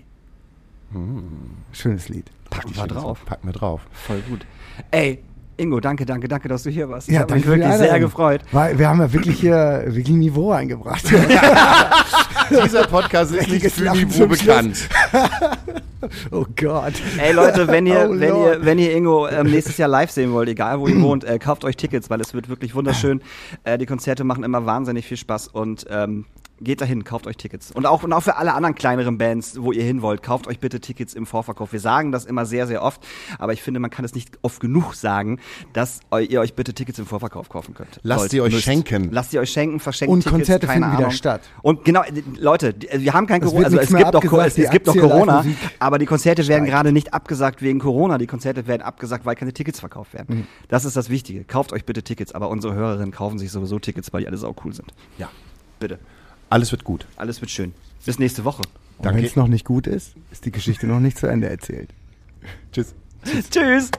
Schönes Lied. Packen wir drauf. Packen wir drauf. Voll gut. Ey, Ingo, danke, danke, danke, dass du hier warst. Ich Ja, mich danke für die wirklich sehr Einladung. gefreut. Weil wir haben ja wirklich hier wirklich Niveau eingebracht. Dieser Podcast ist nicht für Niveau bekannt. oh Gott. Ey Leute, wenn ihr, Oh wenn ihr, wenn ihr Ingo ähm, nächstes Jahr live sehen wollt, egal wo ihr wohnt, äh, kauft euch Tickets, weil es wird wirklich wunderschön. Äh, die Konzerte machen immer wahnsinnig viel Spaß und ähm, geht dahin, kauft euch Tickets. Und auch, und auch für alle anderen kleineren Bands, wo ihr hin wollt, kauft euch bitte Tickets im Vorverkauf. Wir sagen das immer sehr, sehr oft, aber ich finde, man kann es nicht oft genug sagen, dass ihr euch bitte Tickets im Vorverkauf kaufen könnt. Lasst Sollt, sie euch müsst. schenken. Lasst sie euch schenken, verschenkt Und Tickets, Konzerte keine finden wieder Ahnung. statt. Und genau, äh, Leute, die- wir haben kein Corona, also es gibt doch, es, es gibt doch Corona, aber die Konzerte werden steigt. gerade nicht abgesagt wegen Corona. Die Konzerte werden abgesagt, weil keine Tickets verkauft werden. Mhm. Das ist das Wichtige. Kauft euch bitte Tickets, aber unsere Hörerinnen kaufen sich sowieso Tickets, weil die alle sau cool sind. Ja. Bitte. Alles wird gut. Alles wird schön. Bis nächste Woche. Und wenn es noch nicht gut ist, ist die Geschichte noch nicht zu Ende erzählt. Tschüss. Tschüss.